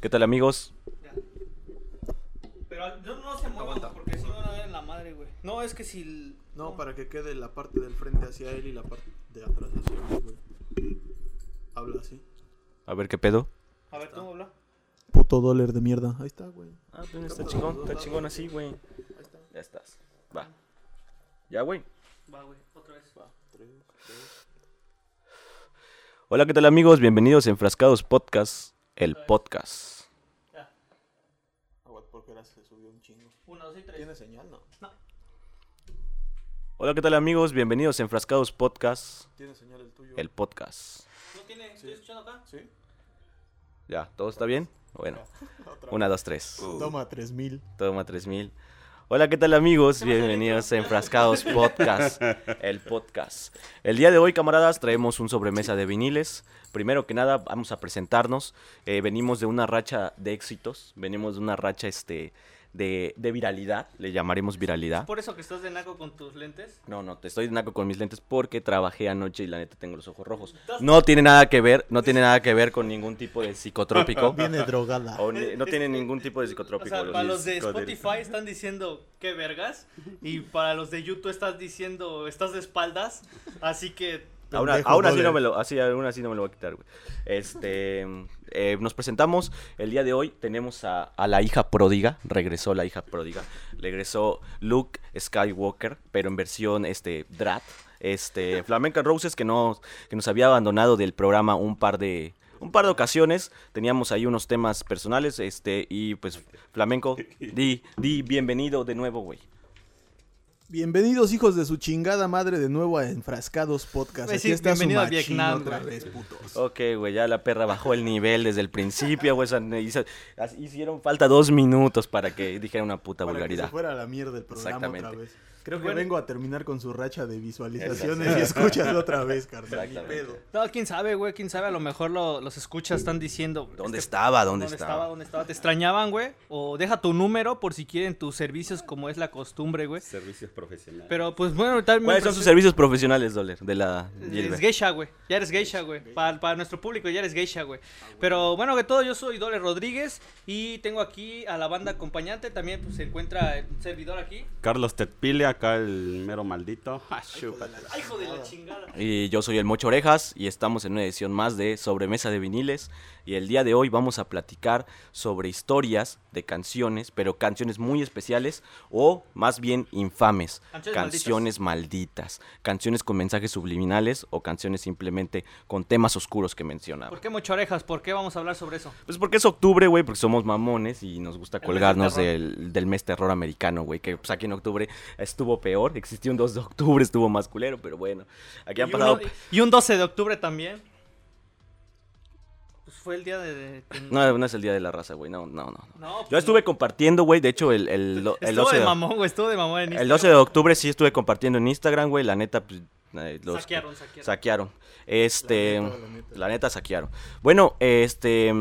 ¿Qué tal amigos? Pero no, no se muevan, Aguanta. porque si no van a ver en la madre, güey. No, es que si... el- No, para que quede la parte del frente hacia él y la parte de atrás hacia mí, güey. Habla así. A ver qué pedo. A ver, tú habla. Puto dólar de mierda. Ahí está, güey. Ah, pues está chingón, está chingón así, güey. Ahí está. Ya estás. Va. Ya, güey. Va, güey, otra vez. Va. Hola, ¿qué tal amigos? Bienvenidos a Enfrascados Podcast, el podcast. Ya. Aguanta, porque ahora se subió un chingo. Uno, dos y tres. ¿Tiene señal? No. No. Hola, ¿qué tal amigos? Bienvenidos a Enfrascados Podcast, ¿Tiene señal el tuyo? el podcast. ¿No tiene? ¿Estoy escuchando acá? ¿Sí? Ya, ¿todo está bien? Bueno, Otra una, dos, tres. vez. Toma 3000. Toma 3000. Hola, ¿qué tal amigos? Bienvenidos a Enfrascados Podcast, el podcast. El día de hoy, camaradas, traemos un sobremesa de viniles. Primero que nada, vamos a presentarnos. Eh, venimos de una racha de éxitos, venimos de una racha este, de, de viralidad, le llamaremos viralidad. ¿Por eso que estás de naco con tus lentes? No, no, te estoy de naco con mis lentes porque trabajé anoche y la neta tengo los ojos rojos. No tiene nada que ver, no tiene nada que ver con ningún tipo de psicotrópico. Viene drogada. o ni- no tiene ningún tipo de O psicotrópico. sea, los para los de. Spotify están diciendo qué vergas. Y para los de YouTube estás diciendo estás de espaldas. Así que. Aún, así no me lo, así, aún así no me lo voy a quitar, güey. Este, eh, nos presentamos el día de hoy. Tenemos a, a la hija pródiga. Regresó la hija pródiga. Regresó Luke Skywalker, pero en versión este Drat. Este, Flamenca Roses que no, que nos había abandonado del programa un par de un par de ocasiones. Teníamos ahí unos temas personales, este y pues Flamenco, di, di bienvenido de nuevo, güey. Bienvenidos, hijos de su chingada madre, de nuevo a Enfrascados Podcast. Pues Aquí sí, está su bienvenido a machín Vietnam, otra vez, putos. Ok, güey, ya la perra bajó el nivel desde el principio, güey. hicieron falta dos minutos para que dijera una puta Para que se vulgaridad. fuera a la mierda el programa Exactamente. otra vez. Creo que Bueno. vengo a terminar con su racha de visualizaciones y escuchas otra vez, carnal. Pedo. No, quién sabe, güey, quién sabe. A lo mejor lo- los escuchas están diciendo. ¿Dónde este, estaba? ¿Dónde, ¿Dónde estaba? estaba? ¿Dónde estaba? ¿Te extrañaban, güey? O deja tu número por si quieren tus servicios como es la costumbre, güey. Servicios profesionales. Pero pues bueno, tal ¿Cuáles son sus servicios profesionales, Doler? De la Eres Gilbert? geisha, güey. Ya eres geisha, güey. Para, para nuestro público ya eres geisha, güey. Pero bueno, que todo, yo soy Dole Rodríguez y tengo aquí a la banda acompañante. También pues, se encuentra un servidor aquí. Carlos Tetpile, acá el mero maldito. Ah, chúpate. ¡Ay, hijo de la chingada! Y yo soy el Mocho Orejas y estamos en una edición más de Sobremesa de Viniles. Y el día de hoy vamos a platicar sobre historias de canciones, pero canciones muy especiales o más bien infames. Canciones Canciones malditas. Canciones con mensajes subliminales o canciones simplemente con temas oscuros que mencionaba. ¿Por qué mucho orejas? ¿Por qué vamos a hablar sobre eso? Pues porque es octubre, güey, porque somos mamones y nos gusta El mes colgarnos del del, del mes terror americano, güey, que pues aquí en octubre estuvo peor, existió un 2 de octubre, estuvo más culero, pero bueno, aquí han y, pasado... uno- y un 12 de octubre también. Pues fue el día de... de- No, no es el día de la raza, güey, no, no, no. pues Yo estuve no. compartiendo, güey, de hecho el, el, el Estuvo 12 de de, mamón, güey. Estuvo de mamón en el 12 de octubre sí estuve compartiendo en Instagram, güey, la neta, pues, eh, los Saquearon, saquearon. saquearon. Este, La la neta, neta, la neta. saquearon. Bueno, este,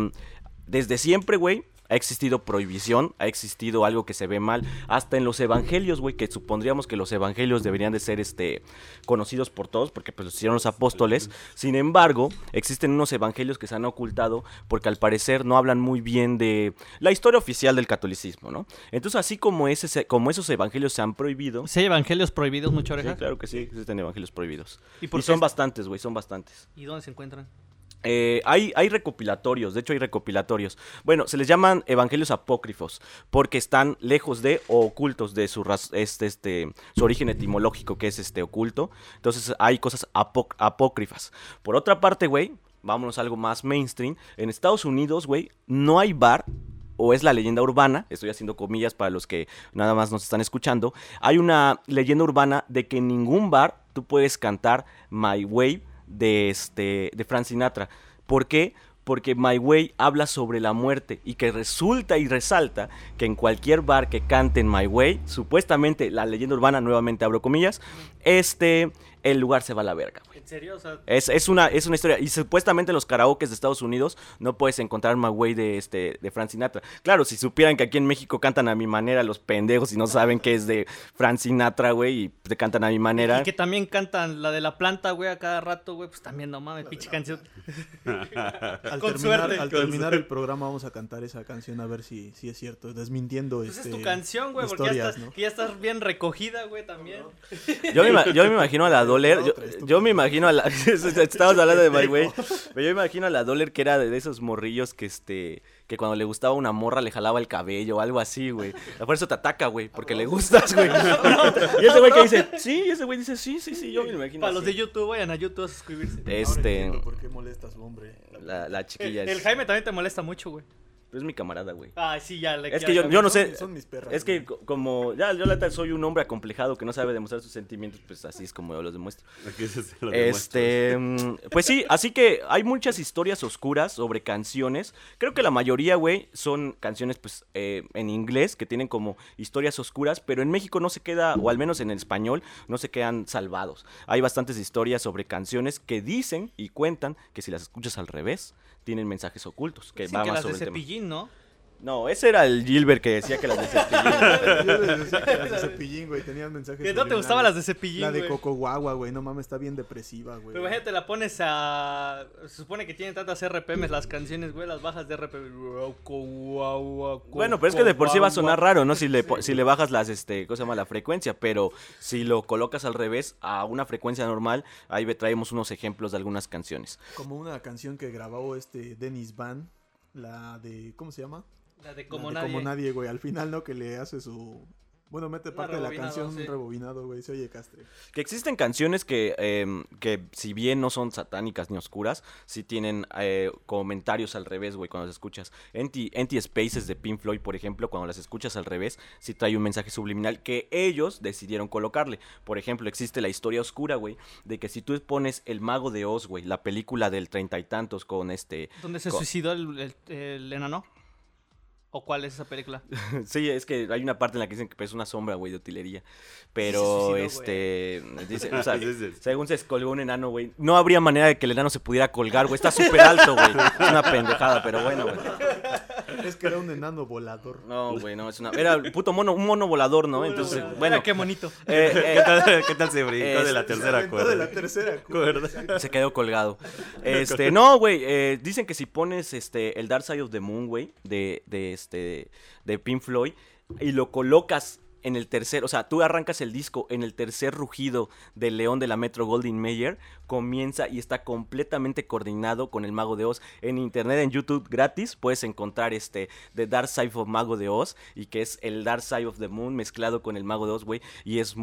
desde siempre, güey, ha existido prohibición, ha existido algo que se ve mal, hasta en los evangelios, güey, que supondríamos que los evangelios deberían de ser, este, conocidos por todos, porque pues los hicieron los apóstoles. Sin embargo, existen unos evangelios que se han ocultado porque al parecer no hablan muy bien de la historia oficial del catolicismo, ¿no? Entonces, así como, ese, como esos evangelios se han prohibido, ¿Sí hay evangelios prohibidos, mucho Sí, orejas? claro que sí, existen evangelios prohibidos. ¿Y Y, por son es- bastantes, güey, son bastantes. ¿Y dónde se encuentran? Eh, hay, recopilatorios, de hecho hay recopilatorios. Bueno, se les llaman evangelios apócrifos porque están lejos de o ocultos de su, este, este, su origen etimológico, que es este oculto. Entonces hay cosas apó- apócrifas. Por otra parte, güey, vámonos a algo más mainstream. En Estados Unidos, güey, no hay bar o es la leyenda urbana, estoy haciendo comillas para los que nada más nos están escuchando, hay una leyenda urbana de que en ningún bar tú puedes cantar My Way de, este, de Frank Sinatra. ¿Por qué? Porque My Way habla sobre la muerte y que resulta y resalta que en cualquier bar que canten My Way, supuestamente la leyenda urbana, nuevamente abro comillas, este, el lugar se va a la verga. ¿En serio? O sea, Es, es, una, es una historia. Y supuestamente en los karaokes de Estados Unidos no puedes encontrar My Way de, este, de Frank Sinatra. Claro, si supieran que aquí en México cantan a mi manera los pendejos y no saben que es de Frank Sinatra, güey, y te cantan a mi manera. y que también cantan la de la planta, güey, a cada rato, güey, pues también no mames, pinche canción. Al Con terminar, suerte. al Con terminar el programa vamos a cantar esa canción a ver si, si es cierto, desmintiendo Pues este, es tu canción, güey, porque ya estás, ¿no? que ya estás bien recogida, güey, también. Yo me, yo me imagino a la. Yo, estúpido. yo me imagino a la. Hablando de My Way. Pero yo me imagino a la Dollar que era de esos morrillos que este. Que cuando le gustaba una morra le jalaba el cabello o algo así, güey. Por eso te ataca, güey. Porque le gustas, güey. Y ese güey que dice, sí, y ese güey dice, sí, sí, sí. Yo me imagino. Para los de. YouTube, vayan a YouTube a suscribirse. Este. ¿Por qué molesta a su hombre? La, la chiquilla El, es. el Jaime también te molesta mucho, güey. Es mi camarada, güey. Ay, sí, ya. le- Es ya que yo, no sé. son mis perras, Es que güey. como. Ya, yo la neta soy un hombre acomplejado que no sabe demostrar sus sentimientos. Pues así es como yo los demuestro. Aquí se lo demuestro. Este, mm, pues sí, así que hay muchas historias oscuras sobre canciones. Creo que la mayoría, güey, son canciones, pues, eh, en inglés que tienen como historias oscuras, pero en México no se queda, o al menos en el español, no se quedan salvados. Hay bastantes historias sobre canciones que dicen y cuentan que si las escuchas al revés, tienen mensajes ocultos, que Dicen va que más las de sobre el tema. Cepillín, ¿no? No, ese era el Gilbert que decía que las de Cepillín. Yo les decía que las de Cepillín, güey, tenían mensajes. Que no te gustaban las de. Cepillín, La de. Coco Guagua, güey, no mames, está bien depresiva, güey. Pero imagínate, la pones a. Se supone que tienen tantas RPMs las canciones, güey, las bajas de RPM. Bueno, pero es que de por sí va a sonar raro, ¿no? Si le, si le bajas las, este, ¿cómo se llama? La frecuencia, pero si lo colocas al revés, a una frecuencia normal, ahí traemos unos ejemplos de algunas canciones. Como una canción que grabó este Dennis Van, la de, ¿cómo se llama? La de La como de nadie. Como nadie, güey, al final, ¿no? Que le hace su... Bueno, mete parte de la canción sí. rebobinado, güey, se oye castre. Que existen canciones que, em, que si bien no son satánicas ni oscuras, sí tienen eh, comentarios al revés, güey, cuando las escuchas. Empty, Empty Spaces de Pink Floyd, por ejemplo, cuando las escuchas al revés, sí trae un mensaje subliminal que ellos decidieron colocarle. Por ejemplo, existe la historia oscura, güey, de que si tú pones El Mago de Oz, güey, la película del treinta y tantos con este... ¿Dónde se con- suicidó el, el, el enano? ¿O cuál es esa película? Sí, es que hay una parte en la que dicen que es una sombra, güey, de utilería. Pero, este, dice, o sea, según se colgó un enano, güey, no habría manera de que el enano se pudiera colgar, güey, está súper alto, güey. Es una pendejada, pero bueno, güey. Es que era un enano volador. No, güey, no, es una, era un puto mono, un mono volador, ¿no? Entonces, bueno, Mira qué bonito. eh, eh, ¿Qué tal, qué tal se brincó de la Es- tercera cuerda? de la tercera Cuerda. se quedó colgado. Este, no, güey, eh, dicen que si pones este el Dark Side of the Moon, güey, de, de este de Pink Floyd y lo colocas en el tercer, o sea, tú arrancas el disco en el tercer rugido del león de la Metro Goldwyn Mayer, comienza y está completamente coordinado con el Mago de Oz. En internet, en YouTube gratis, puedes encontrar este The Dark Side of Mago de Oz y que es el Dark Side of the Moon mezclado con el Mago de Oz, güey, y es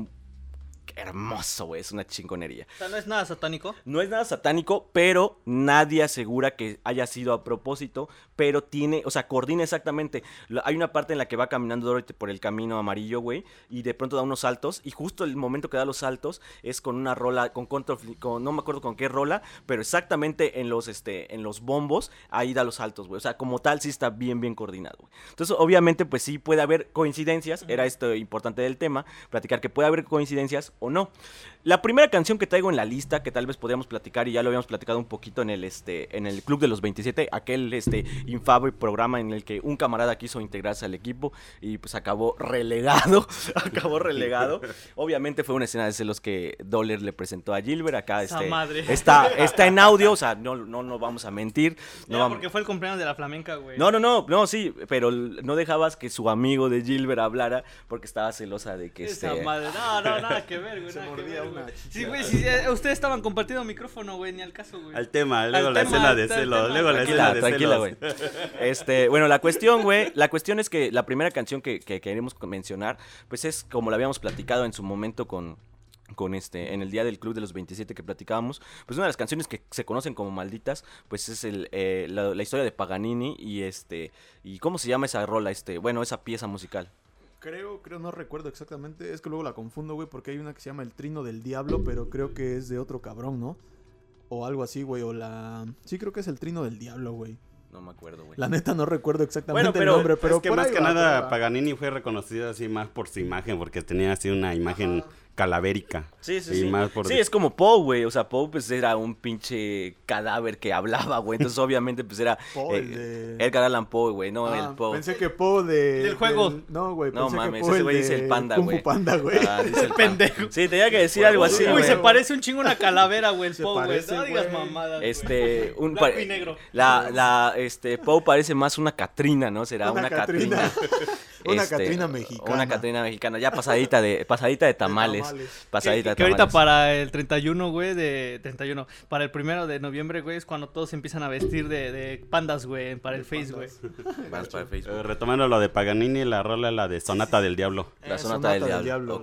hermoso, güey, es una chingonería. O sea, no es nada satánico. No es nada satánico, pero nadie asegura que haya sido a propósito, pero tiene, o sea, coordina exactamente. Hay una parte en la que va caminando Dorothy por el camino amarillo, güey, y de pronto da unos saltos, y justo el momento que da los saltos es con una rola, con control, con, no me acuerdo con qué rola, pero exactamente en los, este, en los bombos, ahí da los saltos, güey. O sea, como tal, sí está bien, bien coordinado, güey. Entonces, obviamente, pues sí puede haber coincidencias, era esto importante del tema, platicar que puede haber coincidencias o no. La primera canción que traigo en la lista, que tal vez podríamos platicar, y ya lo habíamos platicado un poquito en el, este, en el Club de los 27, aquel este, infame programa en el que un camarada quiso integrarse al equipo y pues acabó relegado, acabó relegado. Obviamente fue una escena de celos que Dollar le presentó a Gilbert, acá este, madre. está, está en audio, o sea, no, no, no vamos a mentir. No, porque fue el cumpleaños de la flamenca, güey. no, no, no, no, sí, pero no dejabas que su amigo de Gilbert hablara porque estaba celosa de que Esa este... madre. No, no, nada que ver, güey. Se mordía ver, una. Sí, güey, sí, eh, ustedes estaban compartiendo micrófono, güey, ni al caso, güey. Al tema, luego Al la tema, escena de celos, luego la escena Tranquila, de tranquila, celos. güey. Este, bueno, la cuestión, güey, la cuestión es que la primera canción que, que queremos mencionar, pues es como la habíamos platicado en su momento con con este en el día del club de los 27 que platicábamos pues una de las canciones que se conocen como malditas pues es el, eh, la, la historia de Paganini y este y cómo se llama esa rola este bueno esa pieza musical Creo, creo, no recuerdo exactamente. Es que luego la confundo, güey, porque hay una que se llama El Trino del Diablo, pero creo que es de otro cabrón, ¿no? O algo así, güey, o la... Sí, creo que es El Trino del Diablo, güey. No me acuerdo güey La neta no recuerdo exactamente Bueno, pero el nombre, pero es que por más ahí que va, nada va. Paganini fue reconocido así más por su imagen, porque tenía así una imagen calavérica. Sí, sí, Y sí. más por Sí, de- es como Poe, güey. O sea, Poe pues era un pinche cadáver que hablaba, güey. Entonces, obviamente, pues era Poe, eh, el de- Edgar Allan Poe, güey. No, Ah, el Poe. Pensé que Po de. Del juego. del- No, güey. No mames, que ese güey de dice el panda, güey. Panda, güey. Ah, dice el Pendejo. Sí, tenía que decir algo así, Uy, se parece un chingo a una calavera, güey, el Poe, güey. No digas mamadas. Este, un Blanco y negro. La, la, este, Poe parece más una Catrina, ¿no? Será Una Catrina. Una Este, Catrina mexicana. Una Catrina mexicana, ya pasadita de, pasadita de tamales. tamales. Que, Pasadita de que ahorita tamales. para el 31, güey, de 31, para el primero de noviembre, güey, es cuando todos se empiezan a vestir de, de pandas, güey, para el Face, güey. Vamos para Facebook. Eh, retomando lo de Paganini, la rola la de Sonata del Diablo. La Eh, sonata, del diablo.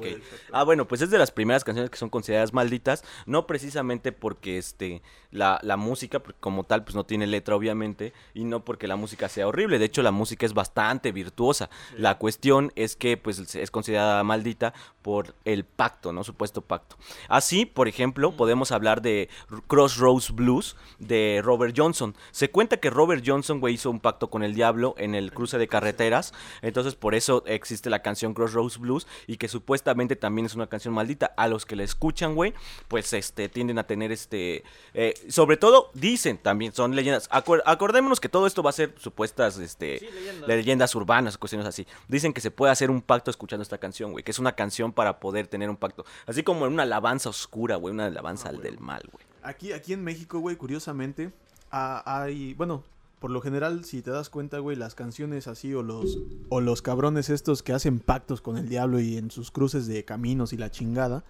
Ah, bueno, pues es de las primeras canciones que son consideradas malditas, no precisamente porque este la, la música, porque como tal, pues no tiene letra, obviamente, y no porque la música sea horrible. De hecho, la música es bastante virtuosa. La cuestión es que pues es considerada maldita por el pacto, ¿no? Supuesto pacto. Así, por ejemplo, podemos hablar de Crossroads Blues de Robert Johnson. Se cuenta que Robert Johnson, güey, hizo un pacto con el diablo en el cruce de carreteras. Entonces, por eso existe la canción Crossroads Blues y que supuestamente también es una canción maldita. A los que la escuchan, güey, pues este tienden a tener este eh, sobre todo dicen también son leyendas. Acuer- acordémonos que todo esto va a ser supuestas este Sí, leyendas. leyendas urbanas, cuestiones así. Dicen que se puede hacer un pacto escuchando esta canción, güey, que es una canción para poder tener un pacto, así como una alabanza oscura, güey, una alabanza al del mal, güey. Aquí, aquí en México, güey, curiosamente, ah, hay, bueno, por lo general, si te das cuenta, güey, las canciones así o los, o los cabrones estos que hacen pactos con el diablo y en sus cruces de caminos y la chingada,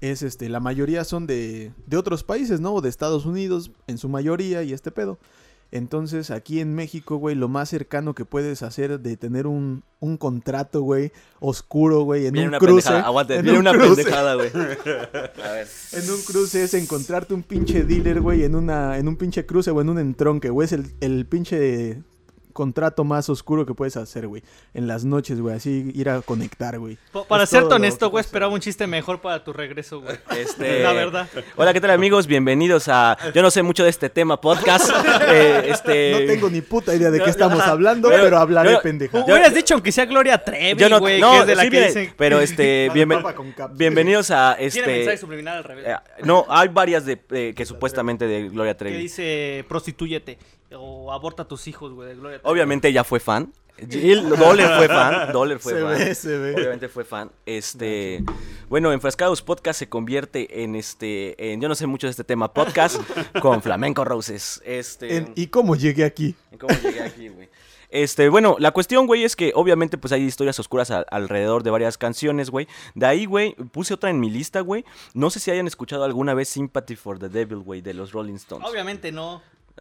es este, la mayoría son de, de otros países, ¿no? O de Estados Unidos, en su mayoría, y este pedo. Entonces, aquí en México, güey, lo más cercano que puedes hacer de tener un, un contrato, güey, oscuro, güey, en Viene un una cruce. pendejada, aguante, en viene un una cruce. pendejada, güey. A ver. En un cruce es encontrarte un pinche dealer, güey, en una en un pinche cruce o en un entronque, güey. Es el, el pinche contrato más oscuro que puedes hacer, güey. En las noches, güey. Así ir a conectar, güey. Para lo honesto, que güey, esperaba un chiste mejor para tu regreso, güey. Este, La verdad. Hola, ¿qué tal amigos? Bienvenidos a Yo no sé mucho de este tema podcast. Eh, este No tengo ni puta idea de qué estamos hablando, Pero- pero, hablaré yo- pendeja. yo- Hubieras dicho aunque sea Gloria Trevi, yo no, güey, no, que es de la sí, que mire, dicen... pero este bienven- bienvenidos a Tiene mensaje este subliminal al revés. eh, no, hay varias de eh, que supuestamente de Gloria que Trevi. dice prostitúyete o aborta a tus hijos, güey, de Gloria Trevi. Obviamente ella fue fan. Jill Dollar fue fan. Dollar fue Se fan. ve, se ve. Obviamente fue fan. Este, bueno, Enfrascados Podcast se convierte en este, en yo no sé mucho de este tema podcast con Flamenco Roses. Este, En- ¿Y cómo llegué aquí? ¿Cómo llegué aquí, güey? Este, bueno, la cuestión, güey, es que obviamente pues hay historias oscuras a- alrededor de varias canciones, güey. De ahí, güey, puse otra en mi lista, güey. No sé si hayan escuchado alguna vez Sympathy for the Devil, güey, de los Rolling Stones. Obviamente no.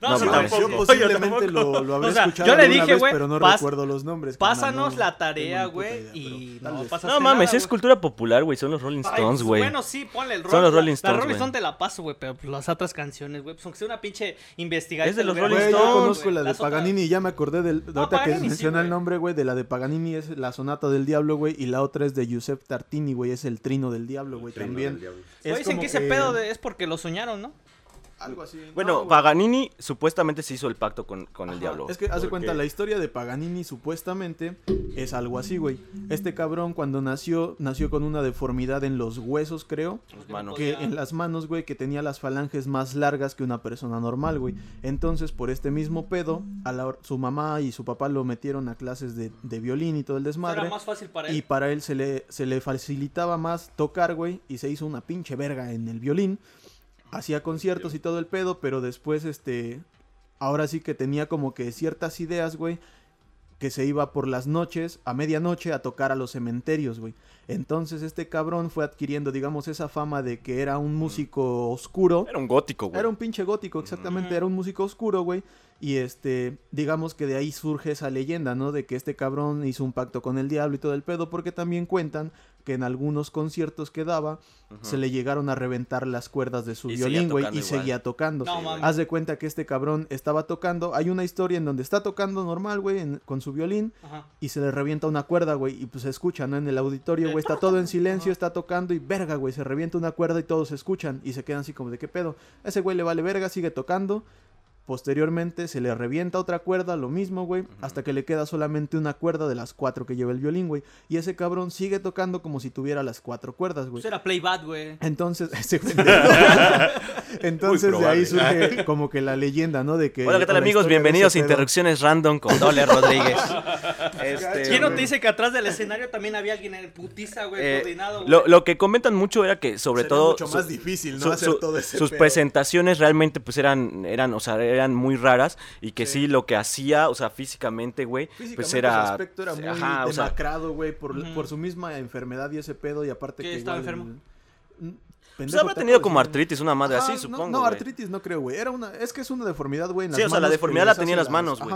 No, No, sí, tampoco. Yo posiblemente lo, lo habré O sea, escuchado yo le dije, vez, güey, pero no pas- recuerdo los nombres. Pásanos no la tarea, güey, y no No mames, nada, es cultura popular, güey. Son los Rolling Ay, Stones, güey. Bueno, sí, ponle el rol. Son los Rolling Stones, La Rolling. Stone te la paso, güey, pero pues, las otras canciones, güey, pues aunque sea una pinche investigación. Es de los Rolling Güey, yo Stones, conozco la de Paganini, ya me acordé del. No, ahorita que sí, menciona el nombre, güey, de la de Paganini es la Sonata del Diablo, güey, y la otra es de Giuseppe Tartini, güey, es el Trino del Diablo, güey, también. dicen que ese pedo de- es porque lo soñaron, ¿no? Algo así. Bueno, No. Paganini supuestamente se hizo el pacto con, con el Ajá, diablo. Es que hace ¿Por cuenta, qué? la historia de Paganini supuestamente es algo así, güey. Este cabrón cuando nació, nació con una deformidad en los huesos, creo. Sus manos. Que en las manos, güey, que tenía las falanges más largas que una persona normal, güey. Entonces, por este mismo pedo, a la su mamá y su papá lo metieron a clases de, de violín y todo el desmadre. Era más fácil para él. Y para él se le, se le facilitaba más tocar, güey, y se hizo una pinche verga en el violín. Hacía conciertos y todo el pedo, pero después, este, ahora sí que tenía como que ciertas ideas, güey, que se iba por las noches, a medianoche, a tocar a los cementerios, güey. Entonces este cabrón fue adquiriendo, digamos, esa fama de que era un músico oscuro. Era un gótico, güey. Era un pinche gótico, exactamente, era un músico oscuro, güey. Y este, digamos que de ahí surge esa leyenda, ¿no? De que este cabrón hizo un pacto con el diablo y todo el pedo, porque también cuentan que en algunos conciertos que daba, se le llegaron a reventar las cuerdas de su Y violín, güey, y igual. seguía tocando. No, mames. Haz de cuenta que este cabrón estaba tocando, hay una historia en donde está tocando normal, güey, con su violín, Ajá. y se le revienta una cuerda, güey, y pues se escucha, ¿no? En el auditorio, güey, está todo en silencio, está tocando y verga, güey, se revienta una cuerda y todos se escuchan y se quedan así como de qué pedo. Ese güey le vale verga, sigue tocando, Posteriormente se le revienta otra cuerda, lo mismo, güey, hasta que le queda solamente una cuerda de las cuatro que lleva el violín, güey. Y ese cabrón sigue tocando como si tuviera las cuatro cuerdas, güey. Pues era Playbat, güey. Entonces, ese. Entonces de ahí surge como que la leyenda, ¿no? De que. Hola, ¿qué tal amigos? Bienvenidos a. Interrupciones Random con Dole Rodríguez. Este, ¿Quién no te dice que atrás del escenario también había alguien en putiza, güey, eh, coordinado, güey? lo, lo que comentan mucho era que sobre Sería todo mucho su- más difícil, ¿no? su- Hacer su- todo ese sus pedo. presentaciones realmente pues eran eran o sea eran muy raras y que sí, Sí. lo que hacía o sea físicamente güey pues su era aspecto era muy ajá, o sea, demacrado, güey, por, su misma enfermedad y ese pedo, y aparte ¿Qué, que estaba igual- enfermo? Pues habrá tenido como artritis una madre Ajá, así supongo No, no artritis no creo, güey. Era una, es que es una deformidad, güey. en Sí, las o sea, la deformidad la tenía en las manos, güey.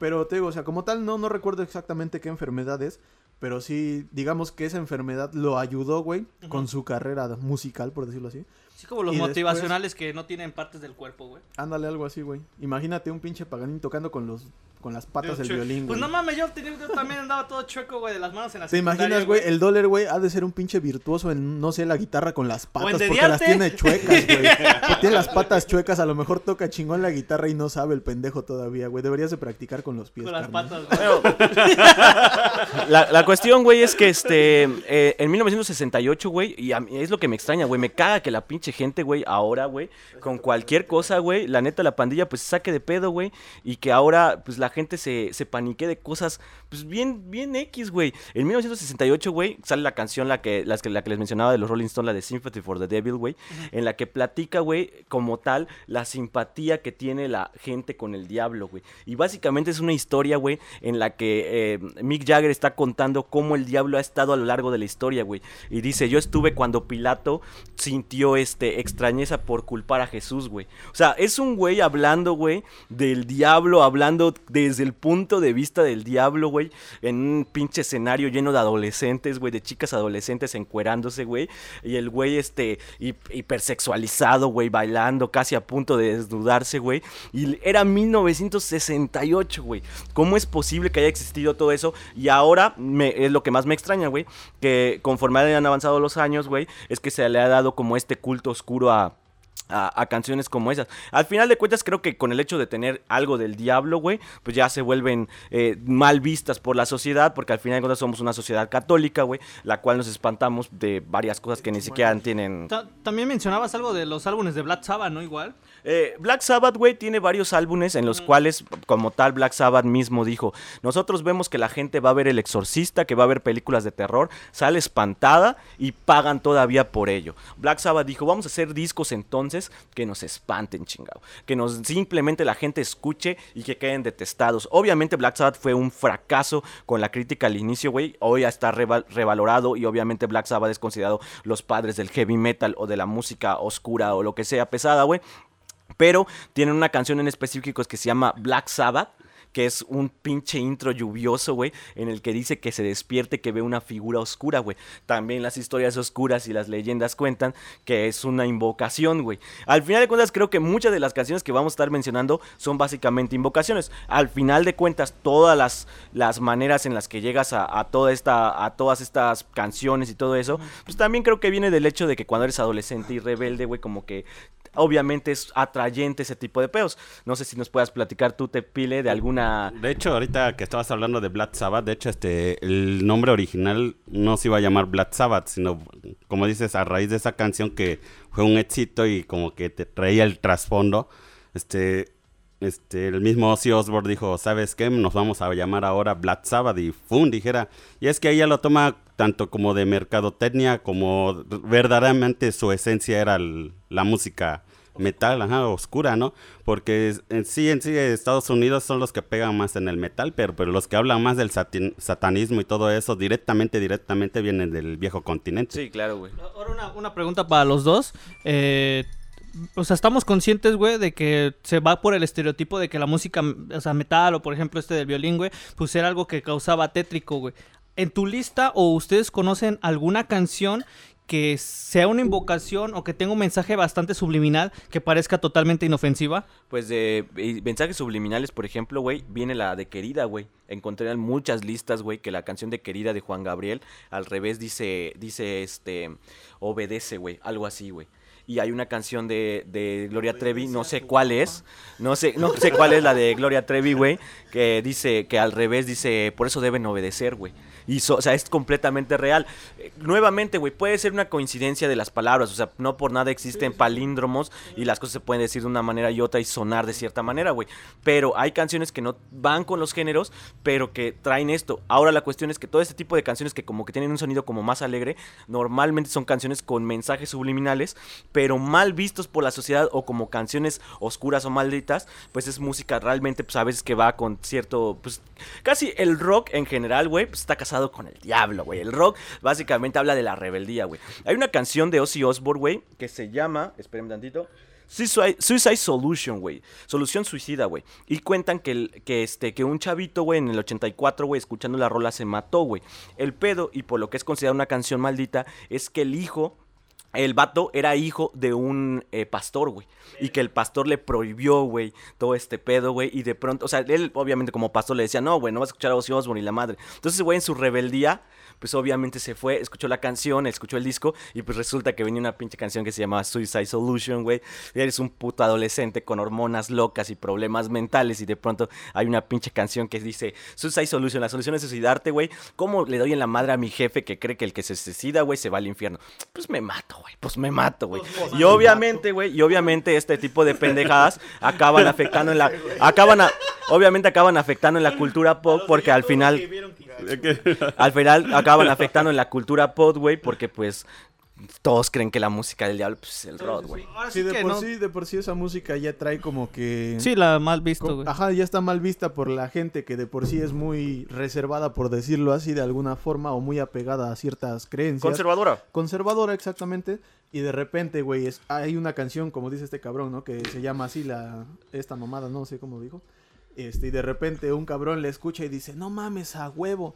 Pero te digo, o sea, como tal, no, no recuerdo exactamente qué enfermedad es. Pero sí, digamos que esa enfermedad lo ayudó, güey, con su carrera musical, por decirlo así. Sí, como los y después- motivacionales que no tienen partes del cuerpo, güey. Ándale algo así, güey. Imagínate un pinche paganín tocando con los con las patas del violín, Pues güey. no mames, yo, tenía- yo también andaba todo chueco, güey, de las manos en la ¿Te imaginas, güey? El dólar, güey, ha de ser un pinche virtuoso en, no sé, la guitarra con las patas. Porque dediarte. las tiene chuecas, güey. Tiene las patas chuecas. A lo mejor toca chingón la guitarra y no sabe el pendejo todavía, güey. Deberías de practicar con los pies, Con las patas, güey. La, la cuestión, güey, es que este eh, en 1968, güey, y a mí es lo que me extraña, güey, me caga que la pinche gente, güey, ahora, güey, con cualquier cosa, güey, la neta la pandilla pues se saque de pedo, güey, y que ahora pues la gente se, se panique de cosas pues bien bien X, güey. En 1968, güey, sale la canción la que las que la que les mencionaba de los Rolling Stones, la de Sympathy for the Devil, güey, en la que platica, güey, como tal la simpatía que tiene la gente con el diablo, güey. Y básicamente es una historia, güey, en la que eh, Mick Jagger está contando cómo el diablo ha estado a lo largo de la historia, güey. Y dice, yo estuve cuando Pilato sintió este extrañeza por culpar a Jesús, güey. O sea, es un güey hablando, güey, del diablo, hablando desde el punto de vista del diablo, güey, en un pinche escenario lleno de adolescentes, güey, de chicas adolescentes encuerándose, güey. Y el güey, este, hi- hipersexualizado, güey, bailando, casi a punto de desnudarse, güey. Y era 1968, güey. ¿Cómo es posible que haya existido todo eso? Y ahora es lo que más me extraña, güey. Que conforme han avanzado los años, güey, es que se le ha dado como este culto oscuro a. A, a canciones como esas. Al final de cuentas, creo que con el hecho de tener algo del diablo, güey, pues ya se vuelven eh, mal vistas por la sociedad, porque al final de cuentas somos una sociedad católica, güey, la cual nos espantamos de varias cosas que ni siquiera tienen Ta- También mencionabas algo de los álbumes de Black Sabbath, ¿no? Igual. Eh, Black Sabbath, güey, tiene varios álbumes en los cuales, como tal, Black Sabbath mismo dijo, nosotros vemos que la gente va a ver El Exorcista, que va a ver películas de terror, sale espantada y pagan todavía por ello. Black Sabbath dijo, vamos a hacer discos entonces que nos espanten, chingado. Que nos simplemente la gente escuche y que queden detestados. Obviamente Black Sabbath fue un fracaso con la crítica al inicio, güey. Hoy ya está reva- revalorado y obviamente Black Sabbath es considerado los padres del heavy metal o de la música oscura o lo que sea pesada, güey. Pero tienen una canción en específico que se llama Black Sabbath. Que es un pinche intro lluvioso, güey. En el que dice que se despierte, que ve una figura oscura, güey. También las historias oscuras y las leyendas cuentan que es una invocación, güey. Al final de cuentas, creo que muchas de las canciones que vamos a estar mencionando son básicamente invocaciones. Al final de cuentas, todas las, las maneras en las que llegas a, a toda esta, a todas estas canciones y todo eso, pues también creo que viene del hecho de que cuando eres adolescente y rebelde, güey, como que obviamente es atrayente ese tipo de peos. No sé si nos puedas platicar tú, te pile, de alguna... De hecho, ahorita que estabas hablando de Black Sabbath, de hecho, este, el nombre original no se iba a llamar Black Sabbath, sino, como dices, a raíz de esa canción que fue un éxito y como que te traía el trasfondo, este, este, el mismo Ozzy Osbourne dijo, ¿sabes qué? Nos vamos a llamar ahora Black Sabbath y ¡fum! dijera. Y es que ella lo toma tanto como de mercadotecnia, como verdaderamente su esencia era la música metal, ajá, oscura, ¿no? Porque en sí, en sí, Estados Unidos son los que pegan más en el metal, pero, pero los que hablan más del satin- satanismo y todo eso, directamente, directamente vienen del viejo continente. Sí, claro, güey. Ahora una, una pregunta para los dos. Eh, o sea, estamos conscientes, güey, de que se va por el estereotipo de que la música, o sea, metal o por ejemplo este del violín, güey, pues era algo que causaba tétrico, güey. En tu lista o ustedes conocen alguna canción que sea una invocación o que tenga un mensaje bastante subliminal que parezca totalmente inofensiva? Pues de y mensajes subliminales, por ejemplo, güey, viene la de Querida, güey. Encontré en muchas listas, güey, que la canción de Querida de Juan Gabriel al revés dice dice este obedece, güey, algo así, güey. y hay una canción de, de Gloria Trevi, no sé cuál es, no sé, no sé cuál es la de Gloria Trevi, güey, que dice que al revés dice, por eso deben obedecer, güey. Y so- o sea, es completamente real. Eh, nuevamente, güey, puede ser una coincidencia de las palabras, o sea, no por nada existen palíndromos y las cosas se pueden decir de una manera y otra y sonar de cierta manera, güey. Pero hay canciones que no van con los géneros, pero que traen esto. Ahora la cuestión es que todo este tipo de canciones que como que tienen un sonido como más alegre, normalmente son canciones con mensajes subliminales, pero mal vistos por la sociedad o como canciones oscuras o malditas, pues es música realmente, pues a veces que va con cierto, pues casi el rock en general, güey, pues está casado con el diablo, güey. El rock básicamente habla de la rebeldía, güey. Hay una canción de Ozzy Osbourne, güey, que se llama, espérenme tantito. Suicide, Suicide Solution, güey. Solución suicida, güey. Y cuentan que, que, este, que un chavito, güey, en el 84, güey, escuchando la rola se mató, güey. El pedo, y por lo que es considerada una canción maldita, es que el hijo el vato era hijo de un eh, pastor, güey. Y que el pastor le prohibió, güey, todo este pedo, güey. Y de pronto, o sea, él obviamente como pastor le decía, no, güey, no vas a escuchar a Ozzy Osbourne y la madre. Entonces, güey, en su rebeldía, pues obviamente se fue, escuchó la canción, escuchó el disco. Y pues resulta que venía una pinche canción que se llamaba Suicide Solution, güey. Eres un puto adolescente con hormonas locas y problemas mentales. Y de pronto hay una pinche canción que dice Suicide Solution, la solución es suicidarte, güey. ¿Cómo le doy en la madre a mi jefe que cree que el que se suicida, güey, se va al infierno? Pues me mato, güey. Pues me mato, güey. Y obviamente, güey, y obviamente este tipo de pendejadas acaban afectando en la acaban a- obviamente acaban afectando en la cultura pop porque al final al final acaban afectando en la cultura pop, güey, porque pues todos creen que la música del diablo pues, es el rock, güey. Sí, sí de que por no. sí, de por sí esa música ya trae como que... Sí, la mal visto, co- güey. Ajá, ya está mal vista por la gente que de por sí es muy reservada, por decirlo así, de alguna forma, o muy apegada a ciertas creencias. Conservadora. Conservadora, exactamente. Y de repente, güey, es, hay una canción, como dice este cabrón, ¿no? Que se llama así la... Esta mamada, no sé cómo dijo. Este, y de repente un cabrón le escucha y dice, no mames, a huevo.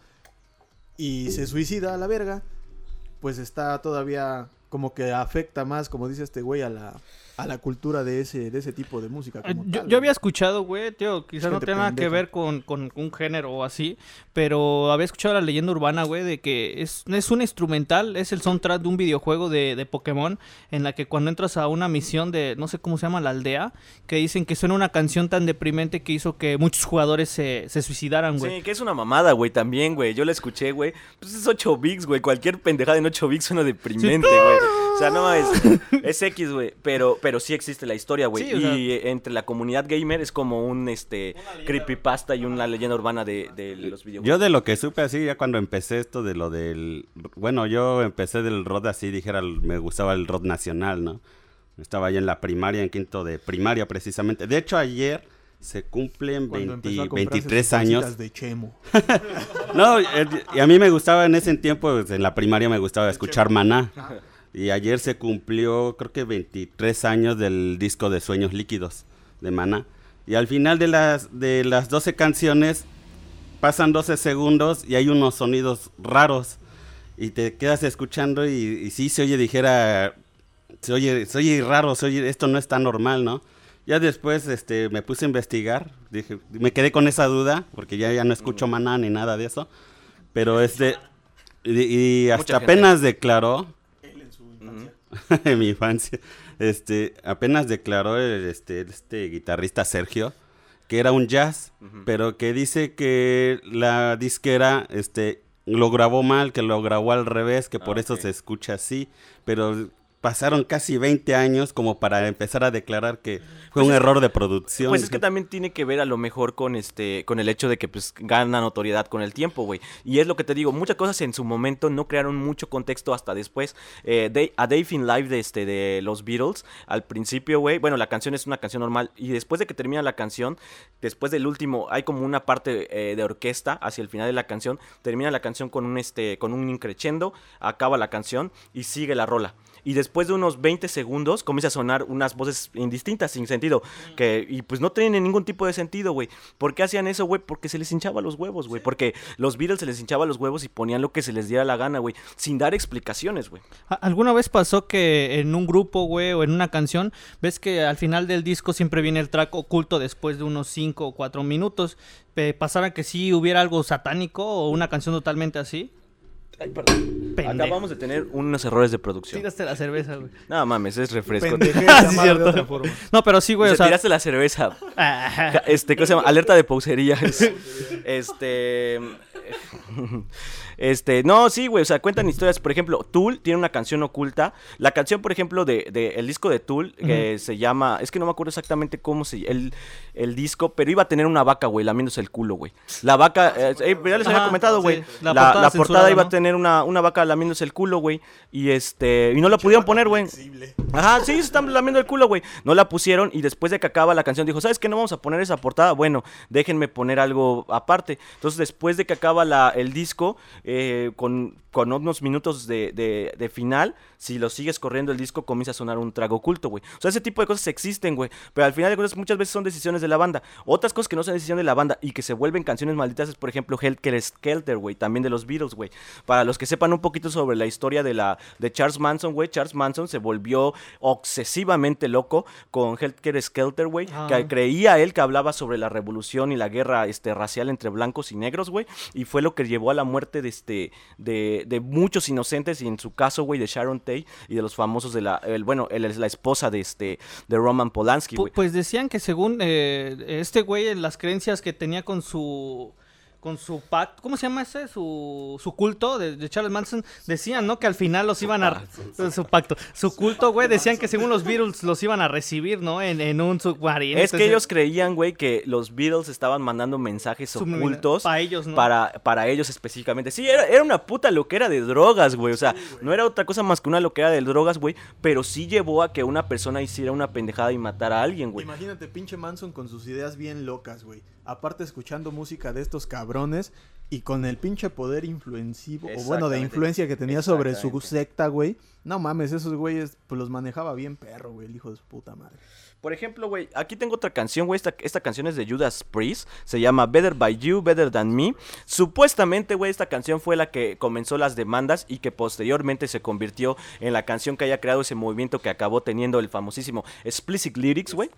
Y se suicida a la verga. Pues está todavía como que afecta más, como dice este güey, a la, a la cultura de ese, de ese tipo de música. Eh, como Yo, tal, yo güey. había escuchado, güey, tío, quizás no tenga nada que pendeja. ver con, con un género o así, pero había escuchado la leyenda urbana, güey, de que es, es un instrumental, es el soundtrack de un videojuego de, de Pokémon, en la que cuando entras a una misión de, no sé cómo se llama, la aldea, que dicen que suena una canción tan deprimente que hizo que muchos jugadores se, se suicidaran, güey. Sí, que es una mamada, güey, también, güey. Yo la escuché, güey. Pues es 8 bits, güey. Cualquier pendejada en 8 bits suena deprimente, güey. O sea, no es, es X, güey. Pero, pero sí existe la historia, güey. Sí, o sea- y entre la comunidad gamer es como un este creepypasta y una leyenda urbana de, de los videojuegos. Yo de lo que supe así, ya cuando empecé esto de lo del... Bueno, yo empecé del rock así, dijera, me gustaba el rock nacional, ¿no? Estaba ahí en la primaria, en quinto de primaria precisamente. De hecho, ayer se cumplen Cuando 20 empezó a comprarse 23 sus años. de chemo. No, eh, y a mí me gustaba en ese tiempo, pues, en la primaria me gustaba escuchar Maná. Y ayer se cumplió, creo que 23 años del disco de Sueños Líquidos de Maná. Y al final de las, de las 12 canciones pasan 12 segundos y hay unos sonidos raros. Y te quedas escuchando y, y sí se oye, dijera, se oye, se oye raro, se oye, esto no está normal, ¿no? Ya después este, me puse a investigar, dije, me quedé con esa duda, porque ya, ya no escucho maná ni nada de eso. Pero este, y, y hasta apenas declaró, En mi infancia, este, apenas declaró el, este, este guitarrista Sergio que era un jazz, pero que dice que la disquera, este, lo grabó mal, que lo grabó al revés, que por Ah, eso se escucha así, pero pasaron casi 20 años como para empezar a declarar que fue Pues un es- error de producción. Pues es que también tiene que ver a lo mejor con este con el hecho de que pues gana notoriedad con el tiempo, güey. Y es lo que te digo, muchas cosas en su momento no crearon mucho contexto hasta después. Eh, Day- a Dave in Live de este de los Beatles, al principio, güey, bueno, la canción es una canción normal y después de que termina la canción, después del último hay como una parte eh, de orquesta hacia el final de la canción, termina la canción con un este con un increchendo, acaba la canción y sigue la rola. Y después de unos 20 segundos comienza a sonar unas voces indistintas, sin sentido. Que, y pues no tienen ningún tipo de sentido, güey. ¿Por qué hacían eso, güey? Porque se les hinchaba los huevos, güey. Porque los Beatles se les hinchaba los huevos y ponían lo que se les diera la gana, güey. Sin dar explicaciones, güey. ¿A- ¿Alguna vez pasó que en un grupo, güey, o en una canción, ves que al final del disco siempre viene el track oculto después de unos 5 o 4 minutos? Eh, ¿Pasara que sí hubiera algo satánico o una canción totalmente así? Ay, perdón. Pendejo. Acabamos de tener unos errores de producción. Tiraste la cerveza, güey. No mames, es refresco. Ah, sí, llamado de cierto. otra forma. No, pero sí, güey, O sea, tiraste la cerveza. Este, ¿cómo se llama? Alerta de pausería. este. Este, no, sí, güey, o sea, cuentan historias. Por ejemplo, Tool tiene una canción oculta. La canción, por ejemplo, de, de- el disco de Tool, que se llama. Es que no me acuerdo exactamente cómo se el, el disco, pero iba a tener una vaca, güey, lamiéndose el culo, güey. La vaca, eh, eh, ya les había Ajá, comentado, sí. güey. La La, portada la portada censurada, iba ¿no? a tener una, una vaca lamiéndose el culo, güey. Y este. Y no la pudieron poner, güey. Ajá, sí, se están lamiendo el culo, güey. No la pusieron y después de que acaba la canción dijo, ¿sabes qué? No vamos a poner esa portada. Bueno, déjenme poner algo aparte. Entonces, después de que acaba la, el disco, eh, con, con unos minutos de, de- de final, si lo sigues corriendo el disco, comienza a sonar un trago oculto, güey. O sea, ese tipo de cosas existen, güey. Pero al final de cuentas, muchas veces son decisiones de la banda. Otras cosas que no son decisiones de la banda y que se vuelven canciones malditas es, por ejemplo, Helter Skelter, güey. También de los Beatles, güey. Para los que sepan un poquito sobre la historia de la de Charles Manson, güey. Charles Manson se volvió obsesivamente loco con Helter Skelter, güey. Ah. Que creía él que hablaba sobre la revolución y la guerra este, racial entre blancos y negros, güey. Y fue lo que llevó a la muerte de, este, de, de muchos inocentes y en su caso, güey, de Sharon Tate y de los famosos de la, el, bueno, él es la esposa de, este, de Roman Polanski, güey. pues decían que según eh, este güey, las creencias que tenía con su con su pacto, ¿cómo se llama ese? Su, su culto de, de Charles Manson, decían, ¿no? Que al final los iban a... su pacto. Su culto, güey, decían que según los Beatles los iban a recibir, ¿no? En, en un submarino. Es que Entonces, ellos creían, güey, que los Beatles estaban mandando mensajes ocultos para ellos, ¿no? para, para ellos específicamente. Sí, era, era una puta loquera de drogas, güey. O sea, no era otra cosa más que una loquera de drogas, güey. Pero sí llevó a que una persona hiciera una pendejada y matara a alguien, güey. Imagínate, pinche Manson con sus ideas bien locas, güey. Aparte escuchando música de estos cabrones y con el pinche poder influencivo, o bueno, de influencia que tenía sobre su secta, güey. No mames, esos güeyes, pues los manejaba bien perro, güey, el hijo de su puta madre. Por ejemplo, güey, aquí tengo otra canción, güey. Esta, esta canción es de Judas Priest. Se llama Better by You, Better Than Me. Supuestamente, güey, esta canción fue la que comenzó las demandas y que posteriormente se convirtió en la canción que haya creado ese movimiento que acabó teniendo el famosísimo Explicit Lyrics, güey.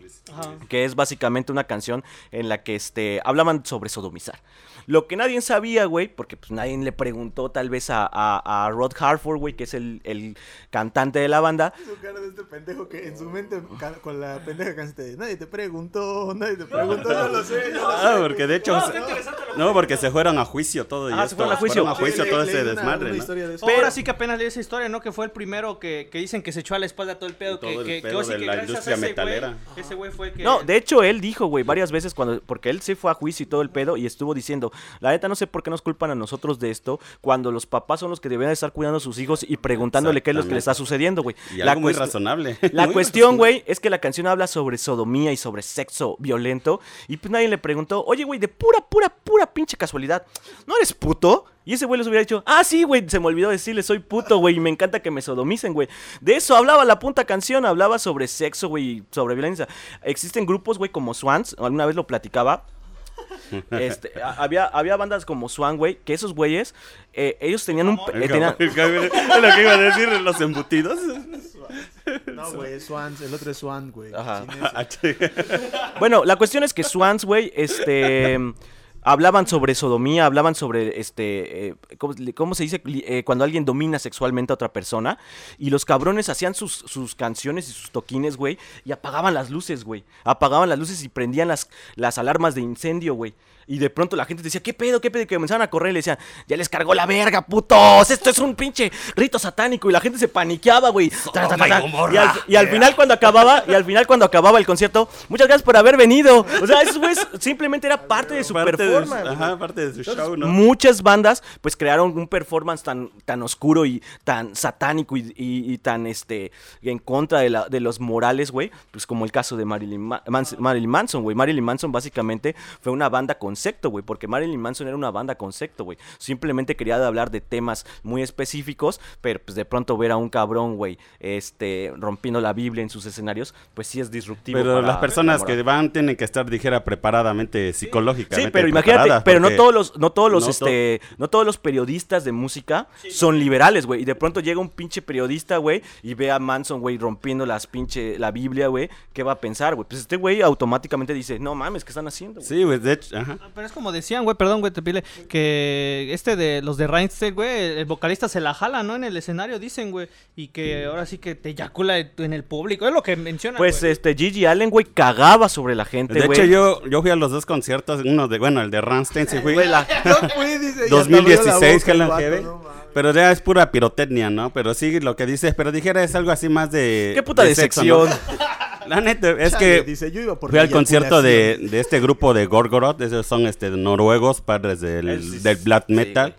Que es básicamente una canción en la que este, hablaban sobre sodomizar. Lo que nadie sabía, güey, porque pues nadie le preguntó tal vez a, a- a Rod Harford, güey, que es el, el cantante de la banda. Su cara de este pendejo que en su mente con la pendeja canción de nadie te preguntó, nadie te preguntó, yo lo sé, lo sé. Ah, porque de hecho... No, porque se fueron a juicio todo y Ah, se esto. fueron a juicio. Fueron a juicio todo le- ese una- desmadre, una ¿no? historia de eso. Ahora sí que apenas leí esa historia, ¿no? Que fue el primero que, que dicen que se echó a la espalda todo el pedo. Todo que, el que, que pedo ahora sí de que la gracias a industria ese güey- metalera. Ese güey fue que... No, de hecho él dijo, güey, varias veces cuando porque él sí fue a juicio y todo el pedo y estuvo diciendo, la neta no sé por qué nos culpan a nosotros de esto cuando los papás son los que deberían estar cuidando a sus hijos y preguntándole qué es lo que le está sucediendo, güey. Y algo muy razonable. La Muy cuestión, güey, es que la canción habla sobre sodomía y sobre sexo violento. Y pues nadie le preguntó, oye, güey, de pura, pura, pura pinche casualidad, ¿no eres puto? Y ese güey les hubiera dicho, ah, sí, güey, se me olvidó decirle, soy puto, güey, y me encanta que me sodomicen, güey. De eso hablaba la punta canción, hablaba sobre sexo, güey, y sobre violencia. Existen grupos, güey, como Swans, alguna vez lo platicaba. Este, había, había bandas como Swan, güey, que esos güeyes, eh, ellos tenían un... eh, tenían- Es lo que iba a decir, los embutidos. No, güey, Swans, el otro es Swan, güey. Ese. Bueno, la cuestión es que Swans, güey, este. Hablaban sobre sodomía, hablaban sobre, este, eh, ¿cómo, cómo se dice? Eh, cuando alguien domina sexualmente a otra persona. Y los cabrones hacían sus, sus canciones y sus toquines, güey. Y apagaban las luces, güey. Apagaban las luces y prendían las, las alarmas de incendio, güey. Y de pronto la gente decía, ¿qué pedo? ¿Qué pedo? Y que comenzaban a correr y le decían, ya les cargó la verga, putos. Esto es un pinche rito satánico. Y la gente se paniqueaba, güey. Y al, y al final cuando acababa, y al final cuando acababa el concierto, muchas gracias por haber venido. O sea, eso güeyes simplemente era parte de su Parte de su- performance. Ajá, parte de su show, ¿no? Muchas bandas pues crearon un performance tan, tan oscuro y tan satánico y, y- y tan este en contra de, la- de los morales, güey. Pues como el caso de Marilyn, Ma- Mans- Marilyn Manson, güey. Marilyn Manson básicamente fue una banda concepto, güey. Porque Marilyn Manson era una banda concepto, güey. Simplemente quería hablar de temas muy específicos, pero pues de pronto ver a un cabrón, güey, este, rompiendo la Biblia en sus escenarios, pues sí es disruptivo. Pero para las personas que van tienen que estar, dijera, preparadamente psicológicamente. Sí, pero imagínate, pero no todos los, no todos los, no este, no todos los periodistas de música son liberales, güey. Y de pronto llega un pinche periodista, güey, y ve a Manson, güey, rompiendo las pinche, la Biblia, güey. ¿Qué va a pensar, güey? Pues este güey automáticamente dice, no mames, ¿qué están haciendo? güey?" Sí, güey, de hecho, ajá. Pero es como decían, güey, perdón, güey, te pile, que este de los de Reinstein, güey, el, vocalista se la jala, ¿no? En el escenario, dicen, güey, y que ahora sí que te eyacula en el público, es lo que mencionan, Pues este Gigi Allen, güey, cagaba sobre la gente, De güey. hecho, yo, yo fui a los dos conciertos, uno de, bueno, el de Rammstein, la- No fui, dice, abrió la 2016 boca que la llevé. no. Pero ya es pura pirotecnia, ¿no? Pero sí, lo que dices, pero dijera es algo así más de. Qué puta de sexo, decepción. ¿no? La neta, es Chale, que dice, yo iba por fui al concierto de, de este grupo de Gorgoroth, esos son este noruegos, padres del, del black sí, metal.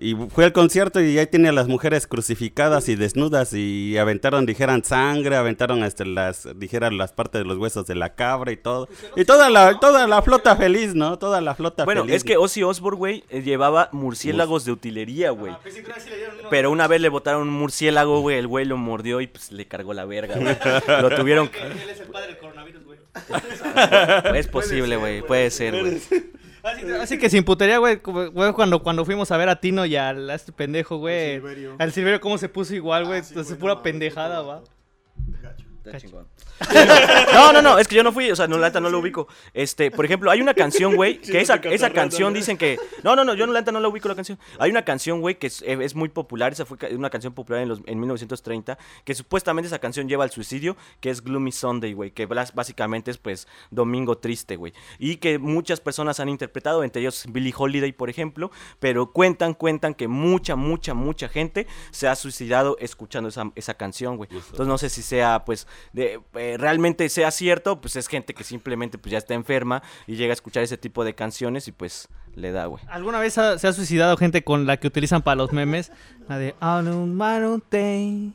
Y fui al concierto y ahí tenía a las mujeres crucificadas y desnudas y aventaron, dijeran, sangre, aventaron este, las, dijeran, las partes de los huesos de la cabra y todo. Y toda la, toda la flota feliz, ¿no? Toda la flota Bueno, feliz. es que Ozzy Osbourne, güey, eh, llevaba murciélagos de utilería, güey. Pero una vez le botaron un murciélago, güey, el güey lo mordió y pues le cargó la verga, güey. Lo tuvieron que... Él es el padre del coronavirus, güey. Es posible, güey, puede ser, güey. Así, así que sin putería, güey, cuando, cuando fuimos a ver a Tino y al, a este pendejo, güey. Al Silverio. Al Silverio, cómo se puso igual, güey. Ah, sí, Entonces, güey, pura no pendejada, va. Gacho. Está chingón. No, no, no, es que yo no fui, o sea, no, la neta no lo ubico. Este, por ejemplo, hay una canción, güey, que esa, esa canción dicen que... No, no, no, yo no, la neta no la ubico la canción. Hay una canción, güey, que es, es muy popular, esa fue una canción popular en, los, en 1930, que supuestamente esa canción lleva al suicidio, que es Gloomy Sunday, güey, que básicamente es, pues, Domingo Triste, güey. Y que muchas personas han interpretado, entre ellos Billie Holiday, por ejemplo, pero cuentan, cuentan que mucha, mucha, mucha gente se ha suicidado escuchando esa, esa canción, güey. Entonces no sé si sea, pues, de, eh, realmente sea cierto, pues es gente que simplemente pues ya está enferma y llega a escuchar ese tipo de canciones y pues le da, güey. ¿Alguna vez ha- se ha suicidado gente con la que utilizan para los memes? La de "On day,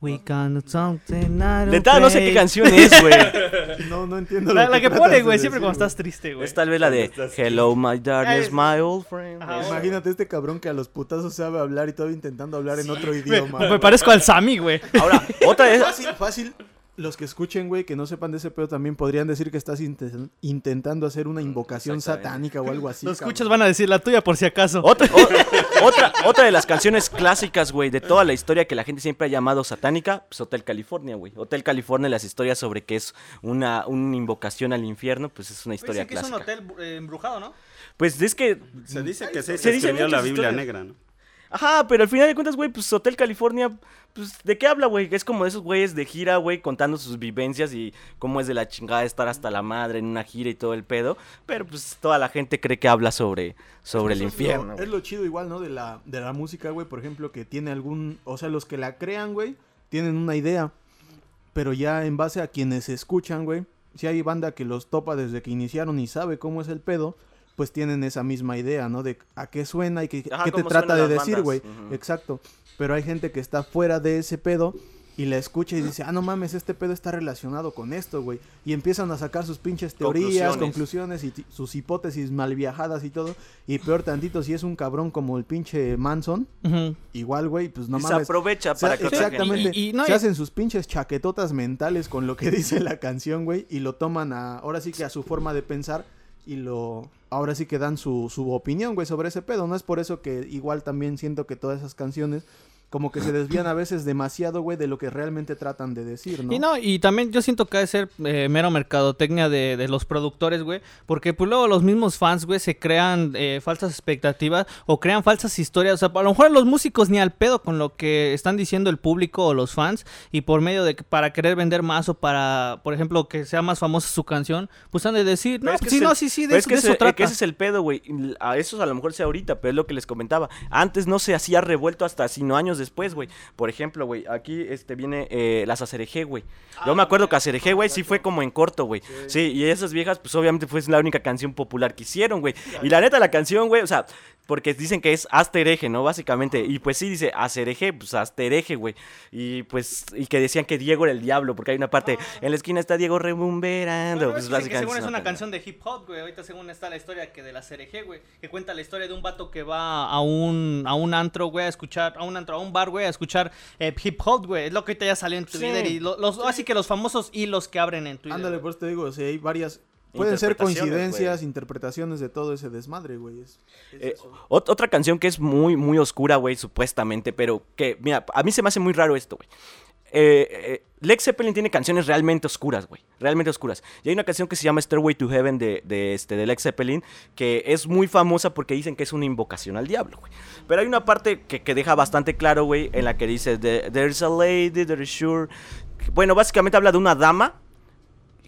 we gonna do something De entrada no sé pray". qué canción es, güey. No, no entiendo La, lo la que pone, güey, siempre cuando estás triste, güey. Es tal vez la de Hello my darkness, es- my old friend. Ajá. Imagínate este cabrón que a los putazos sabe hablar y todavía intentando hablar en otro Me, idioma. me parezco al Sammy, güey. Ahora, otra es... Fácil, fácil. Los que escuchen, güey, que no sepan de ese pedo también podrían decir que estás inte- intentando hacer una invocación satánica o algo así. Los cabrón. escuchas van a decir la tuya por si acaso. Otra, o- otra, otra de las canciones clásicas, güey, de toda la historia que la gente siempre ha llamado satánica, pues Hotel California, güey. Hotel California, las historias sobre que es una, una invocación al infierno, pues es una historia que es un clásica. hotel eh, embrujado, ¿no? Pues es que Se dice que se, Se escribió la Biblia historias. negra, ¿no? Ajá, pero al final de cuentas, güey, pues Hotel California, pues, ¿de qué habla, güey? Es como de esos güeyes de gira, güey, contando sus vivencias y cómo es de la chingada estar hasta la madre en una gira y todo el pedo. Pero, pues, toda la gente cree que habla sobre, sobre el Eso es lo- infierno. Es lo chido igual, ¿no? De la, de la música, güey, por ejemplo, que tiene algún... O sea, los que la crean, güey, tienen una idea. Pero ya en base a quienes escuchan, güey, si hay banda que los topa desde que iniciaron y sabe cómo es el pedo, pues tienen esa misma idea, ¿no? De a qué suena y qué, Ajá, qué te trata de decir, güey. Exacto. Pero hay gente que está fuera de ese pedo y la escucha y dice, ah, no mames, este pedo está relacionado con esto, güey. Y empiezan a sacar sus pinches teorías, Conclusiones. conclusiones y sus hipótesis mal viajadas y todo. Y peor tantito, si es un cabrón como el pinche Manson, igual, güey, pues no y se mames. aprovecha para que exactamente. Y- y no, se hacen sus pinches chaquetotas mentales con lo que dice la canción, güey, y lo toman a, ahora sí que a su forma de pensar y lo, ahora sí que dan su, su opinión, güey, sobre ese pedo. No es por eso que igual también siento que todas esas canciones como que se desvían a veces demasiado, güey, de lo que realmente tratan de decir, ¿no? Y no, y también yo siento que ha de ser eh, mero mercadotecnia de, de los productores, güey. Porque pues luego los mismos fans, güey, se crean eh, falsas expectativas o crean falsas historias. O sea, a lo mejor los músicos ni al pedo con lo que están diciendo el público o los fans. Y por medio de que para querer vender más o para, por ejemplo, que sea más famosa su canción, pues han de decir, no, Pero es que sí, no, el- sí, sí, de, pero es eso, que de ese- eso trata. que ese es el pedo, güey. A eso a lo mejor sea ahorita, pero es lo que les comentaba. Antes no se hacía revuelto hasta sino años después, güey. Por ejemplo, güey, aquí este viene eh, las Acerejé, güey. Yo me acuerdo que Acerejé, güey, sí fue como en corto, güey. Sí, y esas viejas, pues obviamente fue la única canción popular que hicieron, güey. Y la neta, la canción, güey, o sea, porque dicen que es hereje, ¿no? Básicamente. Y pues sí dice Acereje, pues hereje, güey. Y pues, y que decían que Diego era el diablo, porque hay una parte, en la esquina está Diego rebumberando. Pues básicamente según es una canción de hip hop, güey. Ahorita según está la historia que de la CRG, güey. Que cuenta la historia de un vato que va a un, a un antro, güey, a escuchar, a un antro, a un bar, güey, a escuchar eh, hip hop, güey. Es lo que ahorita ya salió en Twitter. Sí. Y lo- los, así que los famosos hilos que abren en Twitter. Ándale, güey. pues te digo, o sea, hay varias... Pueden ser coincidencias, interpretaciones de todo ese desmadre, güey. Es- es Eh, otra canción que es muy, muy oscura, güey, supuestamente, pero que, mira, a mí se me hace muy raro esto, güey. Eh, eh, Lex Zeppelin tiene canciones realmente oscuras, güey. Realmente oscuras. Y hay una canción que se llama Stairway to Heaven de, de, este, de Lex Zeppelin, que es muy famosa porque dicen que es una invocación al diablo, güey. Pero hay una parte que, que deja bastante claro, güey, en la que dice, "The- There's a lady, there is sure. Bueno, básicamente habla de una dama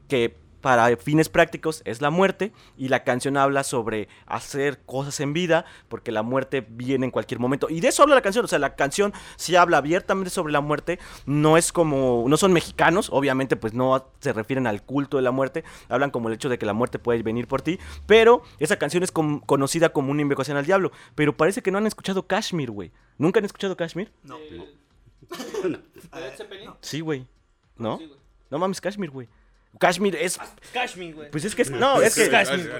que para fines prácticos es la muerte y la canción habla sobre hacer cosas en vida porque la muerte viene en cualquier momento. Y de eso habla la canción o sea la canción sí habla abiertamente sobre la muerte. No es como no son mexicanos obviamente pues no se refieren al culto de la muerte hablan como el hecho de que la muerte puede venir por ti pero esa canción es com- conocida como una invocación al diablo. Pero parece que no han escuchado Kashmir güey. Nunca han escuchado Kashmir sí. Güey. No no mames Kashmir güey Kashmir es Kashmir, güey. pues es que es, no, es que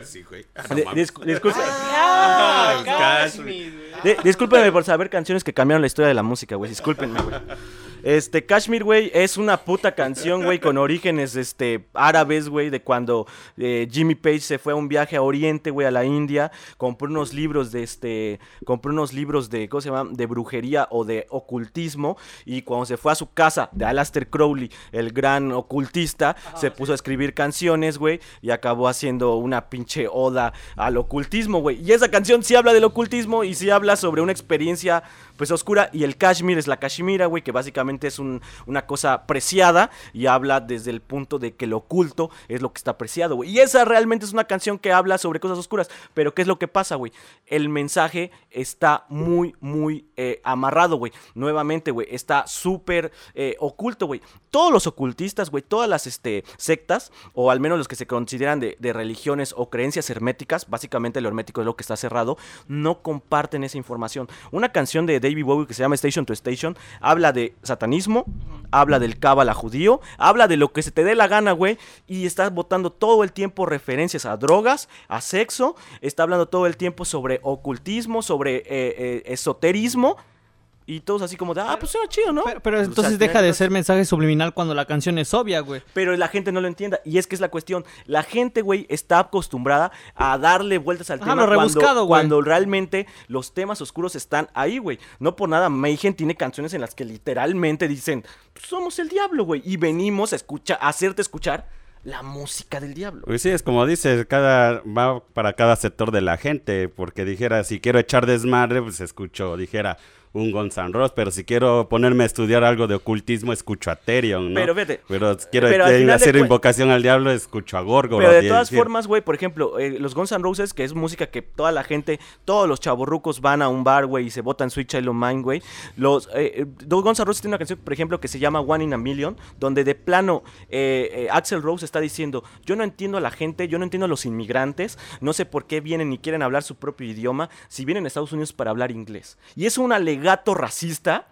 Sí, güey. Ah, Ah, Kashmir. discúlpenme por saber canciones que cambiaron la historia de la música, güey. Discúlpenme, güey. Este, Kashmir, güey, es una puta canción, güey, con orígenes, este, árabes, güey, de cuando eh, Jimmy Page se fue a un viaje a Oriente, güey, a la India, compró unos libros de, este, compró unos libros de, ¿cómo se llama? De brujería o de ocultismo, y cuando se fue a su casa de Aleister Crowley, el gran ocultista, se puso a escribir canciones, güey, y acabó haciendo una pinche oda al ocultismo, güey. Y esa canción sí habla del ocultismo y sí habla sobre una experiencia, pues, oscura, y el Kashmir es la Kashmira, güey, que básicamente es un- una cosa preciada y habla desde el punto de que lo oculto es lo que está preciado, güey. Y esa realmente es una canción que habla sobre cosas oscuras, pero ¿qué es lo que pasa, güey? El mensaje está muy, muy eh, amarrado, güey. Nuevamente, güey, está súper eh, oculto, güey. Todos los ocultistas, güey, todas las este, sectas, o al menos los que se consideran de, de religiones o creencias herméticas, básicamente lo hermético es lo que está cerrado, no comparten esa información. Una canción de David Bowie que se llama Station to Station habla de satanismo, habla del cábala judío, habla de lo que se te dé la gana, güey, y estás botando todo el tiempo referencias a drogas, a sexo, está hablando todo el tiempo sobre ocultismo, sobre eh, eh, esoterismo. Y todos así como de, ah, pues suena chido, ¿no? Pero, pero O sea, entonces deja de ser mensaje subliminal cuando la canción es obvia, güey. pero la gente no lo entienda. Y es que es la cuestión. La gente, güey, está acostumbrada a darle vueltas al Ajá, tema lo rebuscado, cuando, güey. cuando realmente los temas oscuros están ahí, güey. No por nada, Mayhem tiene canciones en las que literalmente dicen, somos el diablo, güey. Y venimos a, escuchar, a hacerte escuchar la música del diablo. Pues sí, es como dices, cada va para cada sector de la gente, porque dijera, si quiero echar desmadre, pues escucho, dijera, un Guns N' Roses, pero si quiero ponerme a estudiar algo de ocultismo, escucho a Therion, ¿no? Pero vete, Pero quiero pero eh, de hacer invocación al diablo, escucho a Gorgoroth. Pero de todas decir, formas, güey, por ejemplo, eh, los Guns N' Roses, que es música que toda la gente, todos los chavorrucos van a un bar, güey, y se botan Sweet Child Mine, güey. Los, eh, eh, Guns N' Roses tiene una canción, por ejemplo, que se llama One in a Million, donde de plano eh, Axel Rose está diciendo, yo no entiendo a la gente, yo no entiendo a los inmigrantes, no sé por qué vienen y quieren hablar su propio idioma, si vienen a Estados Unidos para hablar inglés. Y es un alegato racista.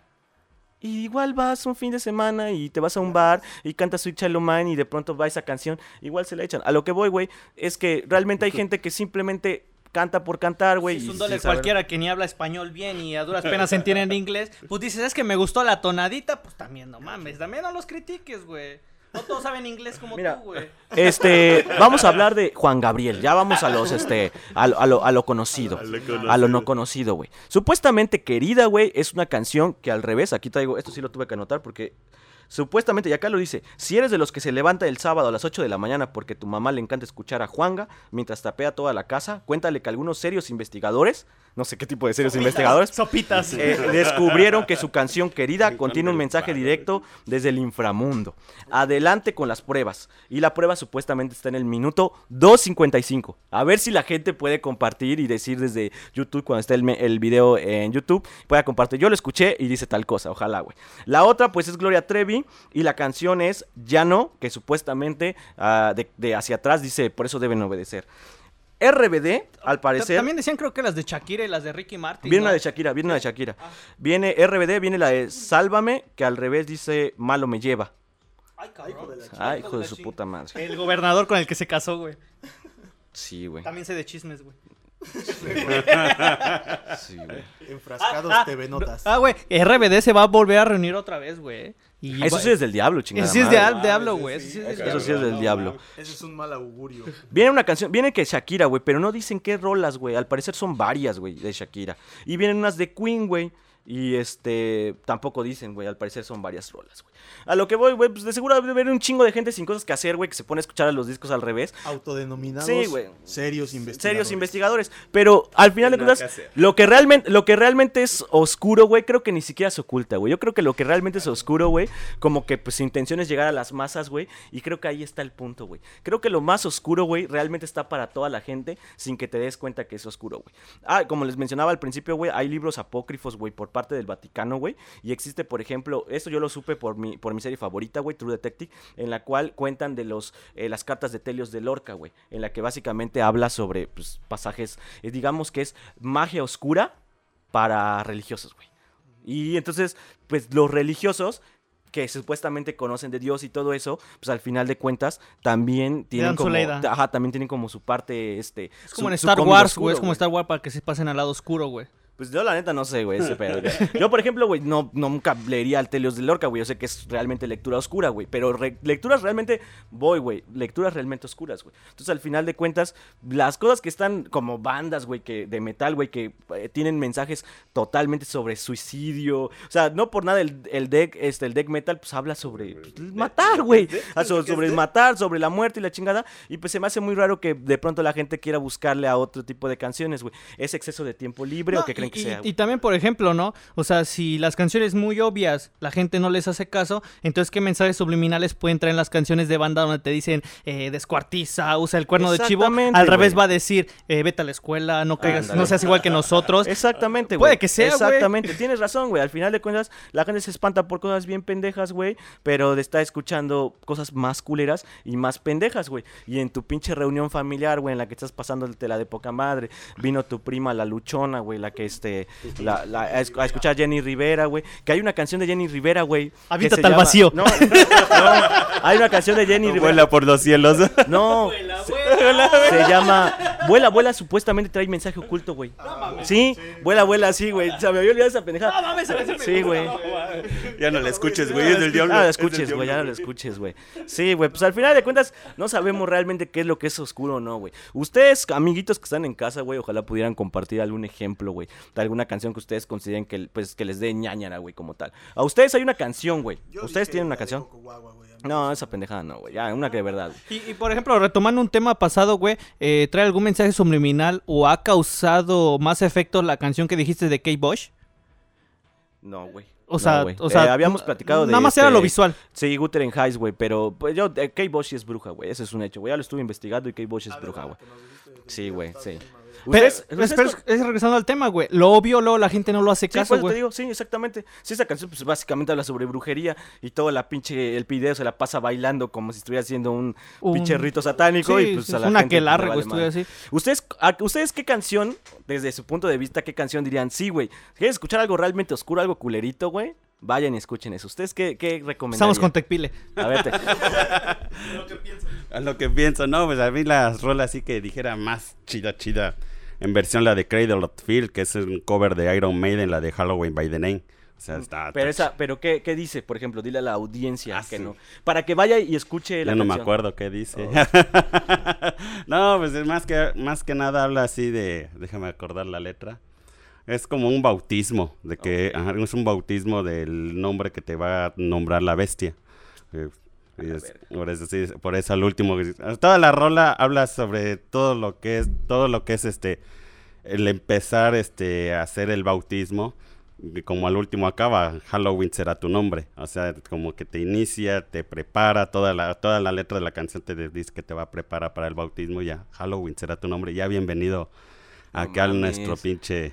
Y igual vas un fin de semana y te vas a un bar y cantas Sweet Child Mine y de pronto va esa canción, igual se la echan. A lo que voy, güey, es que realmente hay gente que simplemente canta por cantar, güey. es un dólar saber- cualquiera que ni habla español bien y a duras penas entiende en inglés. Pues dices, es que me gustó la tonadita, pues también no mames, también no los critiques, güey. No todos saben inglés como Mira, tú, güey. Este, vamos a hablar de Juan Gabriel. Ya vamos a los, este, a, lo- a lo, a lo conocido. A lo no conocido, güey. Supuestamente Querida, güey, es una canción que al revés, aquí traigo, esto sí lo tuve que anotar porque supuestamente, y acá lo dice, si eres de los que se levanta el sábado a las 8 de la mañana porque tu mamá le encanta escuchar a Juanga mientras tapea toda la casa, cuéntale que algunos serios investigadores, no sé qué tipo de serios investigadores, Sopitas. eh, descubrieron que su canción querida contiene un mensaje directo desde el inframundo. Adelante con las pruebas. Y la prueba supuestamente está en el minuto 2.55. A ver si la gente puede compartir y decir desde YouTube, cuando esté el, el video en YouTube, pueda compartir. Yo lo escuché y dice tal cosa, ojalá, güey. La otra, pues es Gloria Trevi y la canción es Ya no, que supuestamente ah, de, de hacia atrás dice, por eso deben obedecer. RBD, al parecer... También decían creo que las de Shakira y las de Ricky Martin. Viene ¿no? una de Shakira, viene una de Shakira. Viene RBD, viene la de Sálvame, que al revés dice Malo me lleva. Ay, cabrón. Ay, hijo de la su puta madre. El gobernador con el que se casó, güey. Sí, güey. También sé de chismes, güey. Sí, güey. Enfrascados Ah, ah, TV Notas. Ah, güey, RBD se va a volver a reunir otra vez, güey. Y Eso sí es del diablo, chingada. Eso sí es madre. de al- diablo, güey. Eso sí es Eso sí es del diablo. Ese es un mal augurio. Viene una canción, viene que Shakira, güey, pero no dicen qué rolas, güey. Al parecer son varias, güey, de Shakira. Y vienen unas de Queen, güey. Y este, tampoco dicen, güey, al parecer son varias rolas, güey. A lo que voy, güey, pues de seguro debe haber un chingo de gente sin cosas que hacer, güey, que se pone a escuchar a los discos al revés. Autodenominados Sí, güey. serios investigadores. Serios investigadores. Pero al final de cuentas, lo que realmente, lo que realmente es oscuro, güey, creo que ni siquiera se oculta, güey. Yo creo que lo que realmente es oscuro, güey, como que pues su intención es llegar a las masas, güey. Y creo que ahí está el punto, güey. Creo que lo más oscuro, güey, realmente está para toda la gente sin que te des cuenta que es oscuro, güey. Ah, como les mencionaba al principio, güey, hay libros apócrifos, güey, por parte del Vaticano, güey. Y existe, por ejemplo, esto yo lo supe por mi, por mi serie favorita, güey, True Detective, en la cual cuentan de los, eh, las cartas de Telios de Lorca, güey. En la que básicamente habla sobre pues, pasajes, eh, digamos que es magia oscura para religiosos, güey. Y entonces, pues los religiosos que supuestamente conocen de Dios y todo eso, pues al final de cuentas también tienen como, ajá, también tienen como su parte, este, Es como su- en Star Wars, güey. Es como Star Wars para que se pasen al lado oscuro, güey. Pues yo la neta no sé, güey, ese pedo. güey. Yo, por ejemplo, güey, no, nunca leería al Telios de Lorca, güey. Yo sé que es realmente lectura oscura, güey. Pero re- lecturas realmente, voy, güey. Lecturas realmente oscuras, güey. Entonces, al final de cuentas, las cosas que están como bandas, güey, que de metal, güey, que eh, tienen mensajes totalmente sobre suicidio. O sea, no por nada el, el deck, este, el deck metal, pues habla sobre pues, matar, güey. Ah, so- sobre el matar, sobre la muerte y la chingada. Y pues se me hace muy raro que de pronto la gente quiera buscarle a otro tipo de canciones, güey. ¿Es exceso de tiempo libre o qué creen y, que y- sea? y también, por ejemplo, ¿no? O sea, si las canciones muy obvias la gente no les hace caso, entonces, ¿qué mensajes subliminales pueden traer en las canciones de banda donde te dicen eh, descuartiza, usa el cuerno de chivo? Al revés güey. va a decir, eh, vete a la escuela, no caigas, Ándale. no seas igual que nosotros. Exactamente, güey. Puede que sea, güey. Exactamente, tienes razón, güey. Al final de cuentas, la gente se espanta por cosas bien pendejas, güey. Pero está escuchando cosas más culeras y más pendejas, güey. Y en tu pinche reunión familiar, güey, en la que estás pasando la de poca madre, vino tu prima, la luchona, güey, la que este. La, la- a, esc- a escuchar Jenny Rivera, güey. Que hay una canción de Jenny Rivera, güey. que Aviéntate se al llama- vacío. No, no, hay una canción de Jenny Rivera. Vuela por los cielos. No, se, se llama Vuela, vuela, supuestamente trae mensaje oculto, güey. Sí, vuela, vuela, sí, güey. Se me había olvidado esa pendejada. Sí, güey. ya no la escuches, güey. Es del diablo. Ah, la escuches, güey, ya no la escuches, güey. Sí, güey, pues al final de cuentas no sabemos realmente qué es lo que es oscuro o no, güey. Ustedes, amiguitos que están en casa, güey, ojalá pudieran compartir algún ejemplo, güey, de alguna canción que ustedes consideren que, pues, que les dé ñañara, güey, como tal. A ustedes hay una canción, güey. ¿Ustedes tienen una canción? Coco Guagua, güey. No, esa pendejada no, güey. Ya, una que de verdad. Y, y, por ejemplo, retomando un tema pasado, güey, eh, ¿trae algún mensaje subliminal o ha causado más efecto la canción que dijiste de Kate Bush? No, güey. O sea, o sea, Eh, habíamos platicado de. Nada más era este, lo visual. Sí, Guthrie Heights, güey, pero pues, yo, eh, Kate Bush sí es bruja, güey, ese es un hecho, güey, ya lo estuve investigando y Kate Bush es bruja, güey. Sí, güey, sí. Pero, Ustedes- pero- ustedes- pero es regresando al tema, güey. Lo obvio, luego la gente no lo hace Sí, caso, por eso te güey. digo, sí, exactamente. Sí, esa canción, pues básicamente habla sobre brujería y toda la pinche, el video se la pasa bailando como si estuviera haciendo un, Un- pinche rito satánico Sí, y pues es a la una gente, pues, le güey, vale estuve así. ¿Ustedes, a- ¿Ustedes qué canción, desde su punto de vista, qué canción dirían? Sí, güey, ¿quieres escuchar algo realmente oscuro, algo culerito, güey? Vayan y escuchen eso. ¿Ustedes qué, qué recomendarían? Estamos con Tecpile. A ver, te- A lo que pienso, no, pues a mí las rolas así que dijera más chida, chida. En versión la de Cradle of Field, que es un cover de Iron Maiden, la de Halloween by the Name. O sea, está. Pero, esa, pero ¿qué, ¿qué dice? Por ejemplo, dile a la audiencia Ah, que sí. no. Para que vaya y escuche la Ya no me canción. acuerdo qué dice. no, pues es más que, más que nada habla así de. Déjame acordar la letra. Es como un bautismo, de que ajá, es un bautismo del nombre que te va a nombrar la bestia. Eh, y es- por eso sí, por eso al último que- toda la rola habla sobre todo lo que es todo lo que es este el empezar este a hacer el bautismo y como al último acaba Halloween será tu nombre o sea como que te inicia te prepara toda la toda la letra de la canción te dice que te va a preparar para el bautismo ya Halloween será tu nombre ya bienvenido No acá a nuestro pinche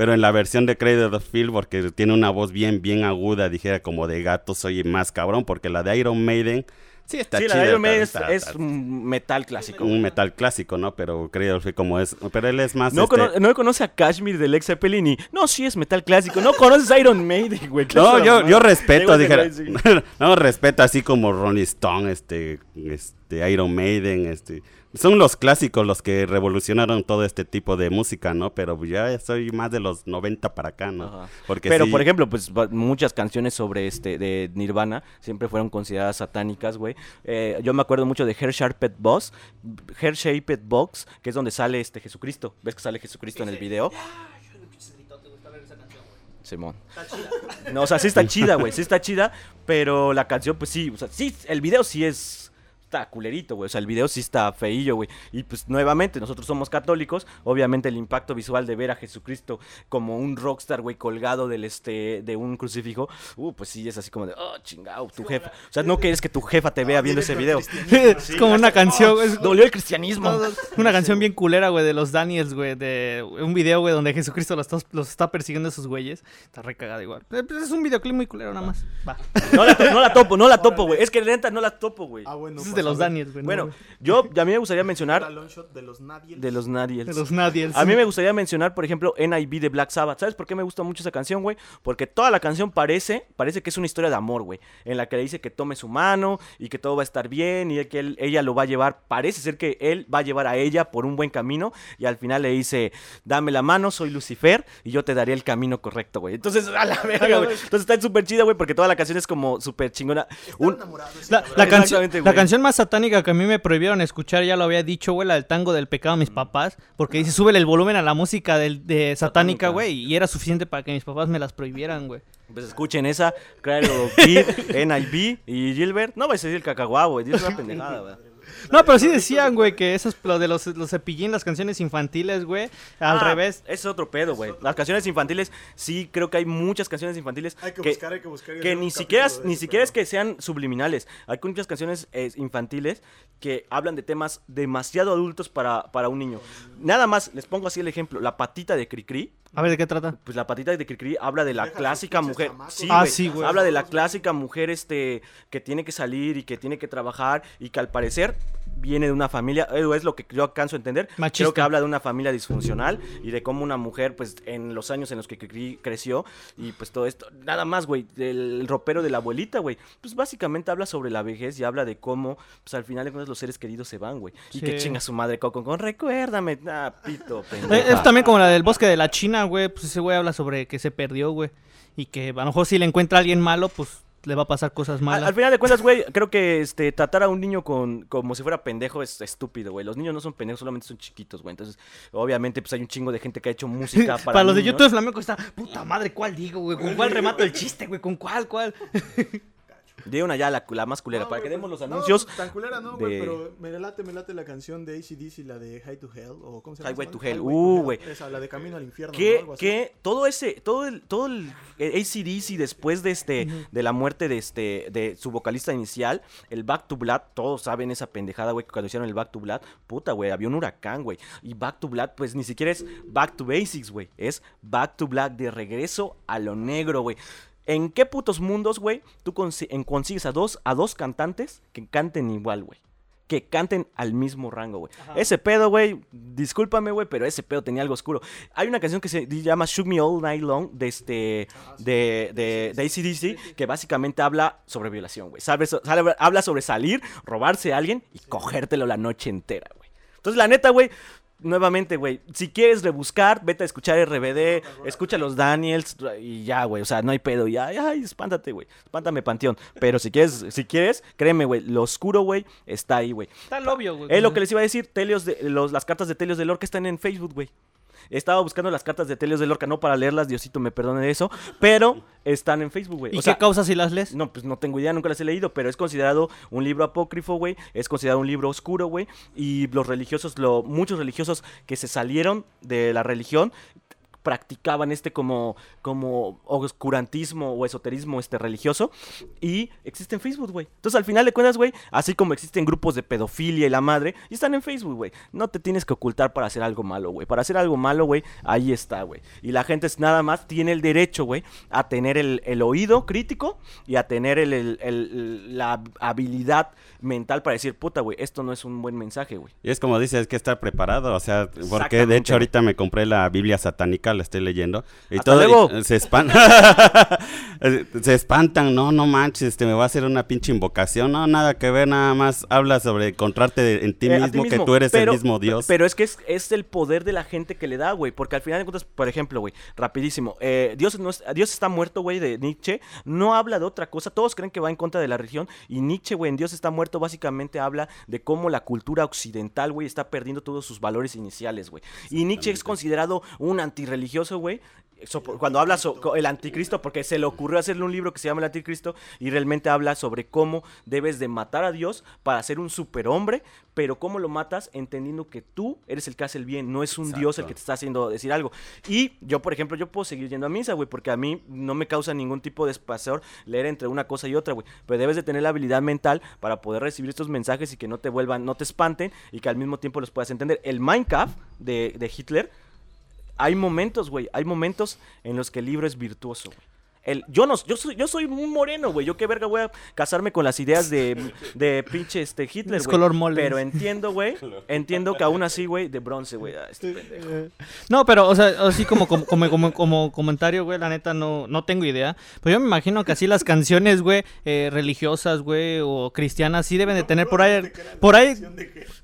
pero en la versión de Cradle of Field, porque tiene una voz bien, bien aguda, dijera como de gato, soy más cabrón, porque la de Iron Maiden, sí está Sí, la chida, de Iron Maiden es, está- es está- un metal clásico. un metal clásico, ¿no? Pero Cradle of Field como es, pero él es más No, este- cono- no conoce a Kashmir de Led Zeppelin y... No, sí es metal clásico. No conoces a Iron Maiden, güey. ¿qué No, yo, yo respeto, dijera. no, respeto así como Ronnie Stone, este, este, Iron Maiden, este, son los clásicos los que revolucionaron todo este tipo de música, ¿no? Pero ya soy más de los 90 para acá, ¿no? Ajá. Porque Pero, sí- por ejemplo, pues muchas canciones sobre este de Nirvana siempre fueron consideradas satánicas, güey. Eh, yo me acuerdo mucho de Hair Sharped Box, Hair Shaped Box, que es donde sale este Jesucristo. ¿Ves que sale Jesucristo en el video? Simón. No, o sea, sí está chida, güey, sí está chida, pero la canción, pues sí, o sea, sí, el video sí es... Está culerito, güey. O sea, el video sí está feillo, güey. Y pues nuevamente, nosotros somos católicos. Obviamente el impacto visual de ver a Jesucristo como un rockstar, güey, colgado del este, de un crucifijo. Uh, pues sí, es así como de, oh, chingado, tu jefa. O sea, no quieres que tu jefa te vea viendo ese video. es como una canción, es Dolió el cristianismo. una canción bien culera, güey, de los Daniels, güey, de un video, güey, donde Jesucristo los, está- los está persiguiendo a esos güeyes. Está recagada igual. Eh, pues, es un videoclip muy culero nada más. Va. No la, to- no la topo, no la topo, güey. Es que neta no la topo, güey. Ah, bueno. Pues, de los Daniels, güey. no, Bueno, yo, a mí me gustaría mencionar de los nadie. de los Nadiels. de los Daniels. A mí me gustaría mencionar, por ejemplo, NIB de Black Sabbath. ¿Sabes por qué me gusta mucho esa canción, güey? Porque toda la canción parece, parece que es una historia de amor, güey. En la que le dice que tome su mano y que todo va a estar bien y que él- ella lo va a llevar. Parece ser que él va a llevar a ella por un buen camino y al final le dice, dame la mano, soy Lucifer y yo te daré el camino correcto, güey. Entonces, a la verga, güey. Entonces está súper chida, güey, porque toda la canción es como súper chingona. Un- La, la la güey. canción más satánica que a mí me prohibieron escuchar, ya lo había dicho, güey, la del tango del pecado a mis papás, porque dice, súbele el volumen a la música del, de satánica, güey, y era suficiente para que mis papás me las prohibieran, güey. Pues escuchen esa, Cradle of Kid, NIB y Gilbert. No vais a decir el cacahuá, güey. Es una pendejada, güey. No, pero sí decían, güey, que esos, lo de los, los cepillín, las canciones infantiles, güey, al Ah, revés. Es otro pedo, güey. Las canciones infantiles, sí, creo que hay muchas canciones infantiles Hay que que, buscar, hay que buscar. que ni siquiera, ni siquiera es que sean subliminales. Hay muchas canciones eh, infantiles que hablan de temas demasiado adultos para, para un niño. Nada más, les pongo así el ejemplo. La patita de Cricri. A ver, ¿de qué trata? Pues la patita de Cricri habla de la Deja clásica mujer. Sí, Ah, sí, güey. Habla de la clásica mujer este que tiene que salir y que tiene que trabajar y que al parecer viene de una familia, eh, es lo que yo alcanzo a entender. Machista. Creo que habla de una familia disfuncional y de cómo una mujer, pues, en los años en los que creció y pues todo esto, nada más, güey, del ropero de la abuelita, güey. Pues básicamente habla sobre la vejez y habla de cómo, pues al final de cuentas los seres queridos se van, güey. Y que chinga su madre Coco con recuérdame, ah, pito, Eh, es también como la del bosque de la China, güey, pues ese güey habla sobre que se perdió, güey, y que a lo mejor si le encuentra a alguien malo, pues le va a pasar cosas Al, malas. al final de cuentas, güey, creo que este tratar a un niño con como si fuera pendejo es estúpido, güey. Los niños no son pendejos, solamente son chiquitos, güey. Entonces, obviamente, pues hay un chingo de gente que ha hecho música para, Para, los de. YouTube flamenco está, puta madre, ¿cuál digo, güey? ¿Con cuál remato el chiste, güey? ¿Con cuál, cuál? De una ya la, la más culera, No, para que demos pues, los no, anuncios. tan culera no, güey, de- pero me late, me late la canción de ACDC, la de High to Hell, o ¿cómo se llama? Highway to? Hell, uh, güey. Esa, la de Camino al Infierno, ¿no? que, Algo así. que todo ese, todo el, todo el eh, ACDC después de este, de la muerte de este, de su vocalista inicial, el Back to Blood, todos saben esa pendejada, güey, que cuando hicieron el Back to Blood, puta, güey, había un huracán, güey. Y Back to Blood, pues ni siquiera es Back to Basics, güey, es Back to Black de regreso a lo negro, güey. ¿En qué putos mundos, güey, tú en- consigues a dos, a dos cantantes que canten igual, güey? Que canten al mismo rango, güey. Ese pedo, güey, discúlpame, güey, pero ese pedo tenía algo oscuro. Hay una canción que se llama Shoot Me All Night Long de este, de, de, de ACDC, que básicamente habla sobre violación, güey. Habla sobre salir, robarse a alguien y cogértelo la noche entera, güey. Entonces, la neta, güey, nuevamente, güey, si quieres rebuscar, vete a escuchar RBD, escucha los Daniels y ya, güey, o sea, no hay pedo, ya, ay, espántate, güey, espántame, Panteón. Pero si quieres, si quieres, créeme, güey, lo oscuro, güey, está ahí, güey. Está obvio, güey. Es lo que les iba a decir, Telios de, los, las cartas de Telios de Lorca están en Facebook, güey. Estaba buscando las cartas de Telios de Lorca, no para leerlas, Diosito me perdone de eso, pero están en Facebook, güey. ¿Y O qué sea, causa si las lees? no, pues no tengo idea, nunca las he leído, pero es considerado un libro apócrifo, güey. Es considerado un libro oscuro, güey. Y los religiosos, lo, muchos religiosos que se salieron de la religión practicaban este como, como oscurantismo o esoterismo este religioso y existe en Facebook, güey. Entonces al final de cuentas, güey, así como existen grupos de pedofilia y la madre, y están en Facebook, güey. No te tienes que ocultar para hacer algo malo, güey. Para hacer algo malo, güey, ahí está, güey. Y la gente es nada más tiene el derecho, güey, a tener el, el oído crítico y a tener el, el- la habilidad mental para decir, puta, güey, esto no es un buen mensaje, güey. Y es como dices, hay que estar preparado, o sea, porque de hecho ahorita me compré la Biblia satánica La estoy leyendo. Y Hasta todo, y- se espantan. se espantan, no, no manches, este, me va a hacer una pinche invocación. No, nada que ver, nada más habla sobre encontrarte en ti, Eh, a mismo, que tú eres Pero- el mismo Dios. Pero es que es, es el poder de la gente que le da, güey. Porque al final de cuentas, por ejemplo, güey, rapidísimo. eh, Dios, no es- Dios está muerto, güey, de Nietzsche. No habla de otra cosa. Todos creen que va en contra de la religión. Y Nietzsche, güey, en Dios está muerto, básicamente habla de cómo la cultura occidental, güey, está perdiendo todos sus valores iniciales, güey. Y Nietzsche es considerado un antirreligioso, güey. so- cuando habla sobre el anticristo, porque se le ocurrió hacerle un libro que se llama El Anticristo y realmente habla sobre cómo debes de matar a Dios para ser un superhombre, pero cómo lo matas entendiendo que tú eres el que hace el bien, no es un Dios el que te está haciendo decir algo. Y yo, por ejemplo, yo puedo seguir yendo a misa, güey, porque a mí no me causa ningún tipo de espasor leer entre una cosa y otra, güey, pero debes de tener la habilidad mental para poder recibir estos mensajes y que no te vuelvan, no te espanten y que al mismo tiempo los puedas entender. El Minecraft de, de Hitler hay momentos, güey, hay momentos en los que el libro es virtuoso. El, yo no, yo soy, yo soy un moreno, güey. Yo qué verga voy a casarme con las ideas de, de pinche este Hitler, Es güey. color mole. Pero entiendo, güey. Entiendo que aún así, güey, de bronce, güey. ah, este pendejo. No, pero, o sea, así como, como, como, como- comentario, güey, la neta no, no tengo idea. Pero yo me imagino que así las canciones, güey, eh, religiosas, güey, o cristianas, sí deben de tener por ahí, por ahí,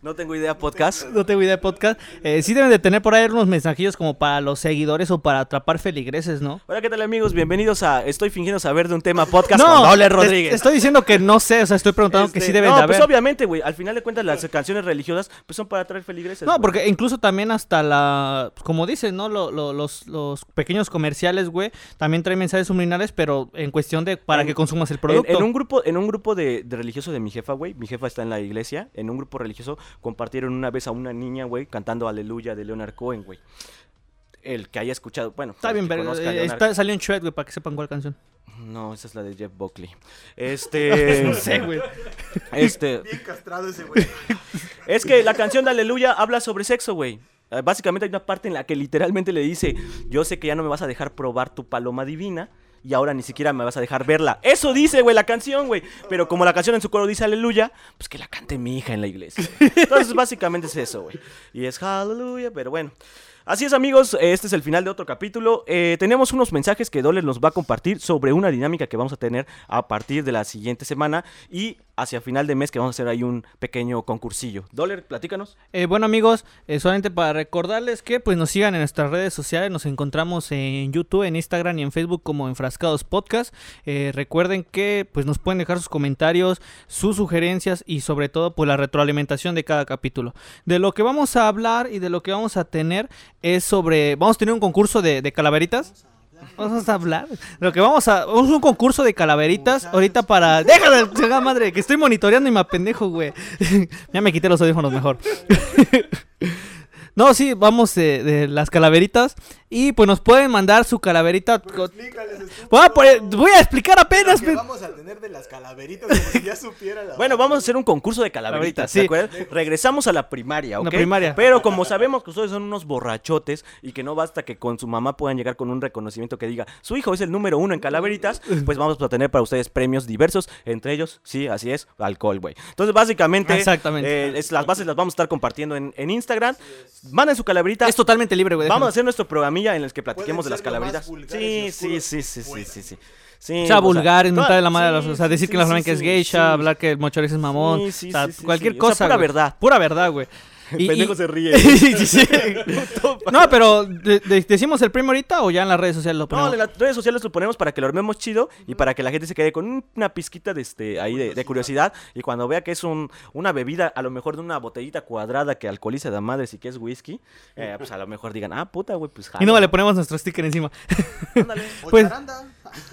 No tengo idea, podcast. no tengo idea de podcast, eh, sí deben de tener por ahí unos mensajillos como para los seguidores o para atrapar feligreses, ¿no? Hola, ¿qué tal, amigos? Bienvenidos a Estoy fingiendo saber de un tema podcast con Doble te- Rodríguez. te estoy diciendo que no sé, o sea, estoy preguntando que Este, sí deben no, de pues obviamente, güey. Al final de cuentas, las canciones religiosas pues son para atraer feligreses. No, porque incluso también hasta la, como dicen, ¿no? Lo- lo- los, los pequeños comerciales, güey, también traen mensajes subliminales, pero en cuestión de para En- que consumas el producto. en un grupo, en un grupo de, de religioso de mi jefa, güey. Mi jefa está en la iglesia. En un grupo religioso compartieron una vez a una niña, güey, cantando Aleluya de Leonard Cohen, güey. El que haya escuchado, bueno, Está bien, a eh, está- salió en Shred, güey, para que sepan cuál canción. No, esa es la de Jeff Buckley. Este. No sé, güey. Este. Bien castrado ese güey. Es que la canción de Aleluya habla sobre sexo, güey. Eh, Básicamente hay una parte en la que literalmente le dice, yo sé que ya no me vas a dejar probar tu paloma divina y ahora ni siquiera me vas a dejar verla. Eso dice, güey, la canción, güey. Pero como la canción en su coro dice Aleluya, pues que la cante mi hija en la iglesia. Entonces básicamente es eso, güey. Y es Aleluya, pero bueno. Así es amigos, este es el final de otro capítulo. Eh, tenemos unos mensajes que Doller nos va a compartir sobre una dinámica que vamos a tener a partir de la siguiente semana y hacia final de mes que vamos a hacer ahí un pequeño concursillo. Doller, platícanos. Eh, bueno amigos, eh, solamente para recordarles que pues nos sigan en nuestras redes sociales, nos encontramos en YouTube, en Instagram y en Facebook como Enfrascados Podcast. Eh, recuerden que pues nos pueden dejar sus comentarios, sus sugerencias y sobre todo pues la retroalimentación de cada capítulo. De lo que vamos a hablar y de lo que vamos a tener es sobre, vamos a tener un concurso de, de calaveritas. Vamos a hablar. Lo que vamos a. Vamos a un concurso de calaveritas. Ahorita para. ¡Déjame, chingada madre! Que estoy monitoreando y me apendejo, güey. ya me quité los audífonos mejor. no, sí, vamos de, de las calaveritas. Y pues nos pueden mandar su calaverita. estúpido. Voy a, poner- voy a explicar apenas. Lo que pe- vamos a tener de las calaveritas como si ya supiera la Bueno, vamos a hacer un concurso de calaveritas, ¿de Calaveritas, acuerdo? Regresamos a la primaria, ¿ok? La primaria. Pero como sabemos que ustedes son unos borrachotes y que no basta que con su mamá puedan llegar con un reconocimiento que diga su hijo es el número uno en calaveritas, pues vamos a tener para ustedes premios diversos, entre ellos, sí, así es, alcohol, güey. Entonces, básicamente, Exactamente. eh, es- las bases las vamos a estar compartiendo en, en Instagram. Manden su calaverita. Es totalmente libre, güey. Vamos a hacer nuestro en el que platiquemos de las vulgares Sí, sí, sí, sí, sí, sí, sí. Sí, O sea, o vulgar, toda- inventar de la madre, sí, o sea, decir sí, que la sí, flamenca es geisha, sí. hablar que el es mamón, Sí, sí, o sea, cualquier sí. O sea, cosa. pura güey. verdad. Pura verdad, güey. Y- pendejo y- se ríe. Sí, sí. no, pero ¿de- de- ¿decimos el premio ahorita o ya en las redes sociales lo No, ponemos? en las redes sociales lo ponemos para que lo armemos chido y para que la gente se quede con un- una pizquita de este ahí de, de curiosidad y cuando vea que es un, una bebida, a lo mejor de una botellita cuadrada que alcoholiza de madres y que es whisky, eh, pues a lo mejor digan, ah, puta, güey, pues y no jala". le ponemos nuestro sticker encima. Ándale. O Pues- charanda.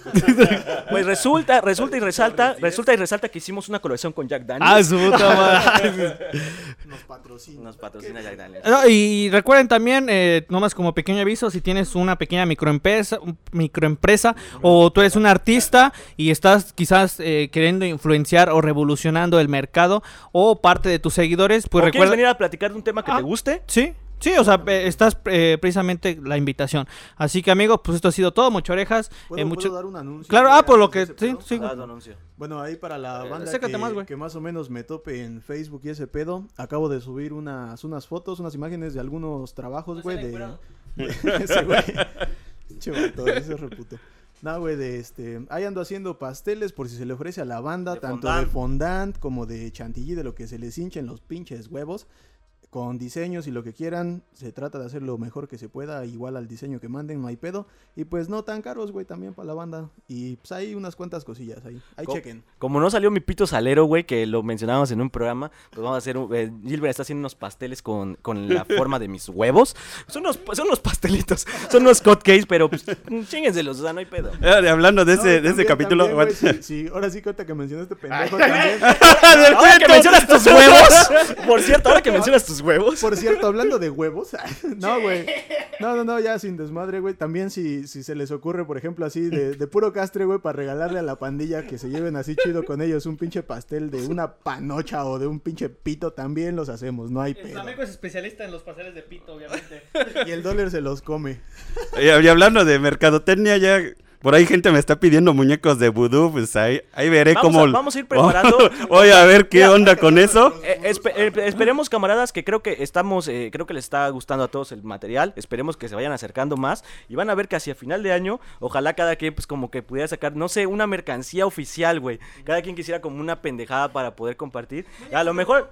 Pues resulta, resulta y resalta, resulta y resalta que hicimos una colaboración con Jack Daniels. ah, su puta madre. Nos patrocina. Nos patrocina Jack Daniels. No, y recuerden también, eh, nomás como pequeño aviso, si tienes una pequeña microempresa, microempresa o tú eres un artista y estás quizás eh, queriendo influenciar o revolucionando el mercado o parte de tus seguidores, pues ¿O quieres recuerda... venir a platicar de un tema que Ah. te guste? Sí, Sí, o sea, eh, estás eh, precisamente la invitación. Así que, amigos, pues esto ha sido todo. Mucho orejas. ¿Puedo, eh, puedo dar un anuncio? Claro, ah, por lo que- sí, pedo? sí. Ah. Bueno, ahí para la Eh, banda que, más, güey. que más o menos me tope en Facebook y ese pedo, acabo de subir unas, unas fotos, unas imágenes de algunos trabajos, güey, de... ese güey. Ese reputo. No, güey, de este... Ahí ando haciendo pasteles por si se le ofrece a la banda, De tanto fondant. de fondant como de chantilly, de lo que se les hinchen los pinches huevos. Con diseños y lo que quieran, se trata de hacer lo mejor que se pueda, igual al diseño que manden, no hay pedo. Y pues no tan caros, güey, también para la banda. Y pues hay unas cuantas cosillas ahí. Ahí Co- chequen. Como no salió mi pito salero, güey, que lo mencionábamos en un programa, pues vamos a hacer. un- eh, Gilbert está haciendo unos pasteles con, con la forma de mis huevos. Son unos, son unos pastelitos, son unos cupcakes, pero pues, chinguenselos, o sea, no hay pedo. Eh, hablando de No, ese, de ese capítulo. también, güey, aguanta. sí, sí, ahora sí cuenta que mencionaste pendejo también. Ahora que mencionas tus huevos, por cierto, ahora que mencionas tus huevos. Por cierto, hablando de huevos. no, güey. No, no, no, ya sin desmadre, güey. También si, si se les ocurre, por ejemplo, así de, de puro castre, güey, para regalarle a la pandilla que se lleven así chido con ellos un pinche pastel de una panocha o de un pinche pito, también los hacemos, no hay El pedo. flamenco es especialista en los pasteles de pito, obviamente. Y el dólar se los come. Y, y hablando de mercadotecnia, ya por ahí gente me está pidiendo muñecos de vudú, pues ahí, ahí veré Vamos cómo... a- vamos a ir preparando. Voy a ver qué Mira, onda con eso. Eh, espe- eh, esperemos, camaradas, que creo que estamos, eh, creo que les está gustando a todos el material. Esperemos que se vayan acercando más y van a ver que hacia final de año, ojalá cada quien, pues como que pudiera sacar, no sé, una mercancía oficial, güey. Cada quien quisiera como una pendejada para poder compartir. A lo mejor,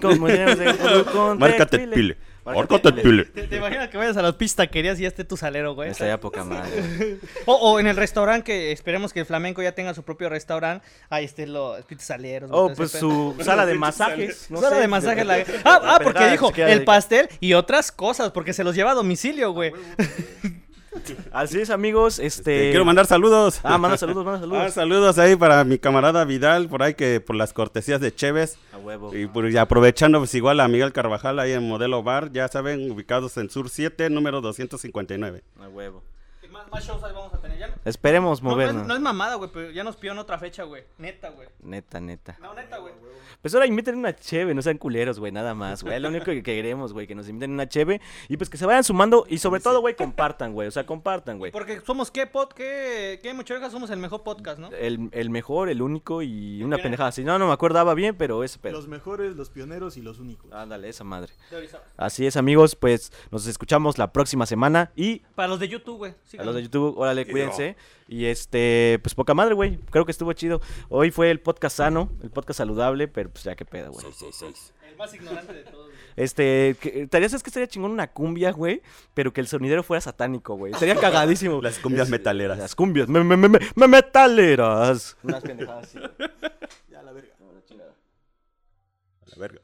como con Márcate Tepile. pile. Pile. pile. ¿Te, te imaginas que vayas a las pistaquerías y ya esté tu salero, güey? Estaría poca madre. O, o en el restaurante que esperemos que el flamenco ya tenga su propio restaurante. Ahí estén los pitos saleros. güey, Oh, pues su sala de masajes. no Sala sé, de masaje. la- Ah, ah, porque dijo el pastel y otras cosas, porque se los lleva a domicilio, güey. Así es, amigos. Este. Eh, Quiero mandar saludos. Ah, manda saludos, manda Ah, saludos. saludos ahí para mi camarada Vidal, por ahí que por las cortesías de Cheves. A huevo. Y por- y aprovechando, pues igual a Miguel Carvajal ahí en Modelo Bar, ya saben, ubicados en Sur 7, número 259. A huevo. Más, shows ahí vamos a tener ya. Esperemos No, no movernos. es, no es mamada, güey, pero ya nos pidieron otra fecha, güey. Neta, güey. Neta, neta. No, neta, güey. Pues ahora inviten una cheve, no sean culeros, güey, nada más, güey. Es lo único que queremos, güey, que nos inviten una cheve y pues que se vayan sumando y sobre todo, güey, compartan, güey. O sea, compartan, güey. Porque somos, ¿qué pod? ¿Qué, qué muchachos? Somos el mejor podcast, ¿no? El, el mejor, el único y una pendejada así. No, no me acordaba bien, pero ese pedo. Los mejores, los pioneros y los únicos. Ándale, esa madre. Así es, amigos, pues nos escuchamos la próxima semana y Para los de YouTube, güey. a síganos. los de YouTube, órale, cuídense. Y este, pues poca madre, güey. Creo que estuvo chido. Hoy fue el podcast sano, el podcast saludable, pero pues ya qué pedo, güey. El más ignorante de todos, güey. Este, estaría, ¿sabes que estaría chingón una cumbia, güey? Pero que el sonidero fuera satánico, güey. Estaría cagadísimo. Las cumbias metaleras. Las cumbias, me, me, me, me- me- metaleras. Unas pendejadas así. Ya, la verga. A la verga.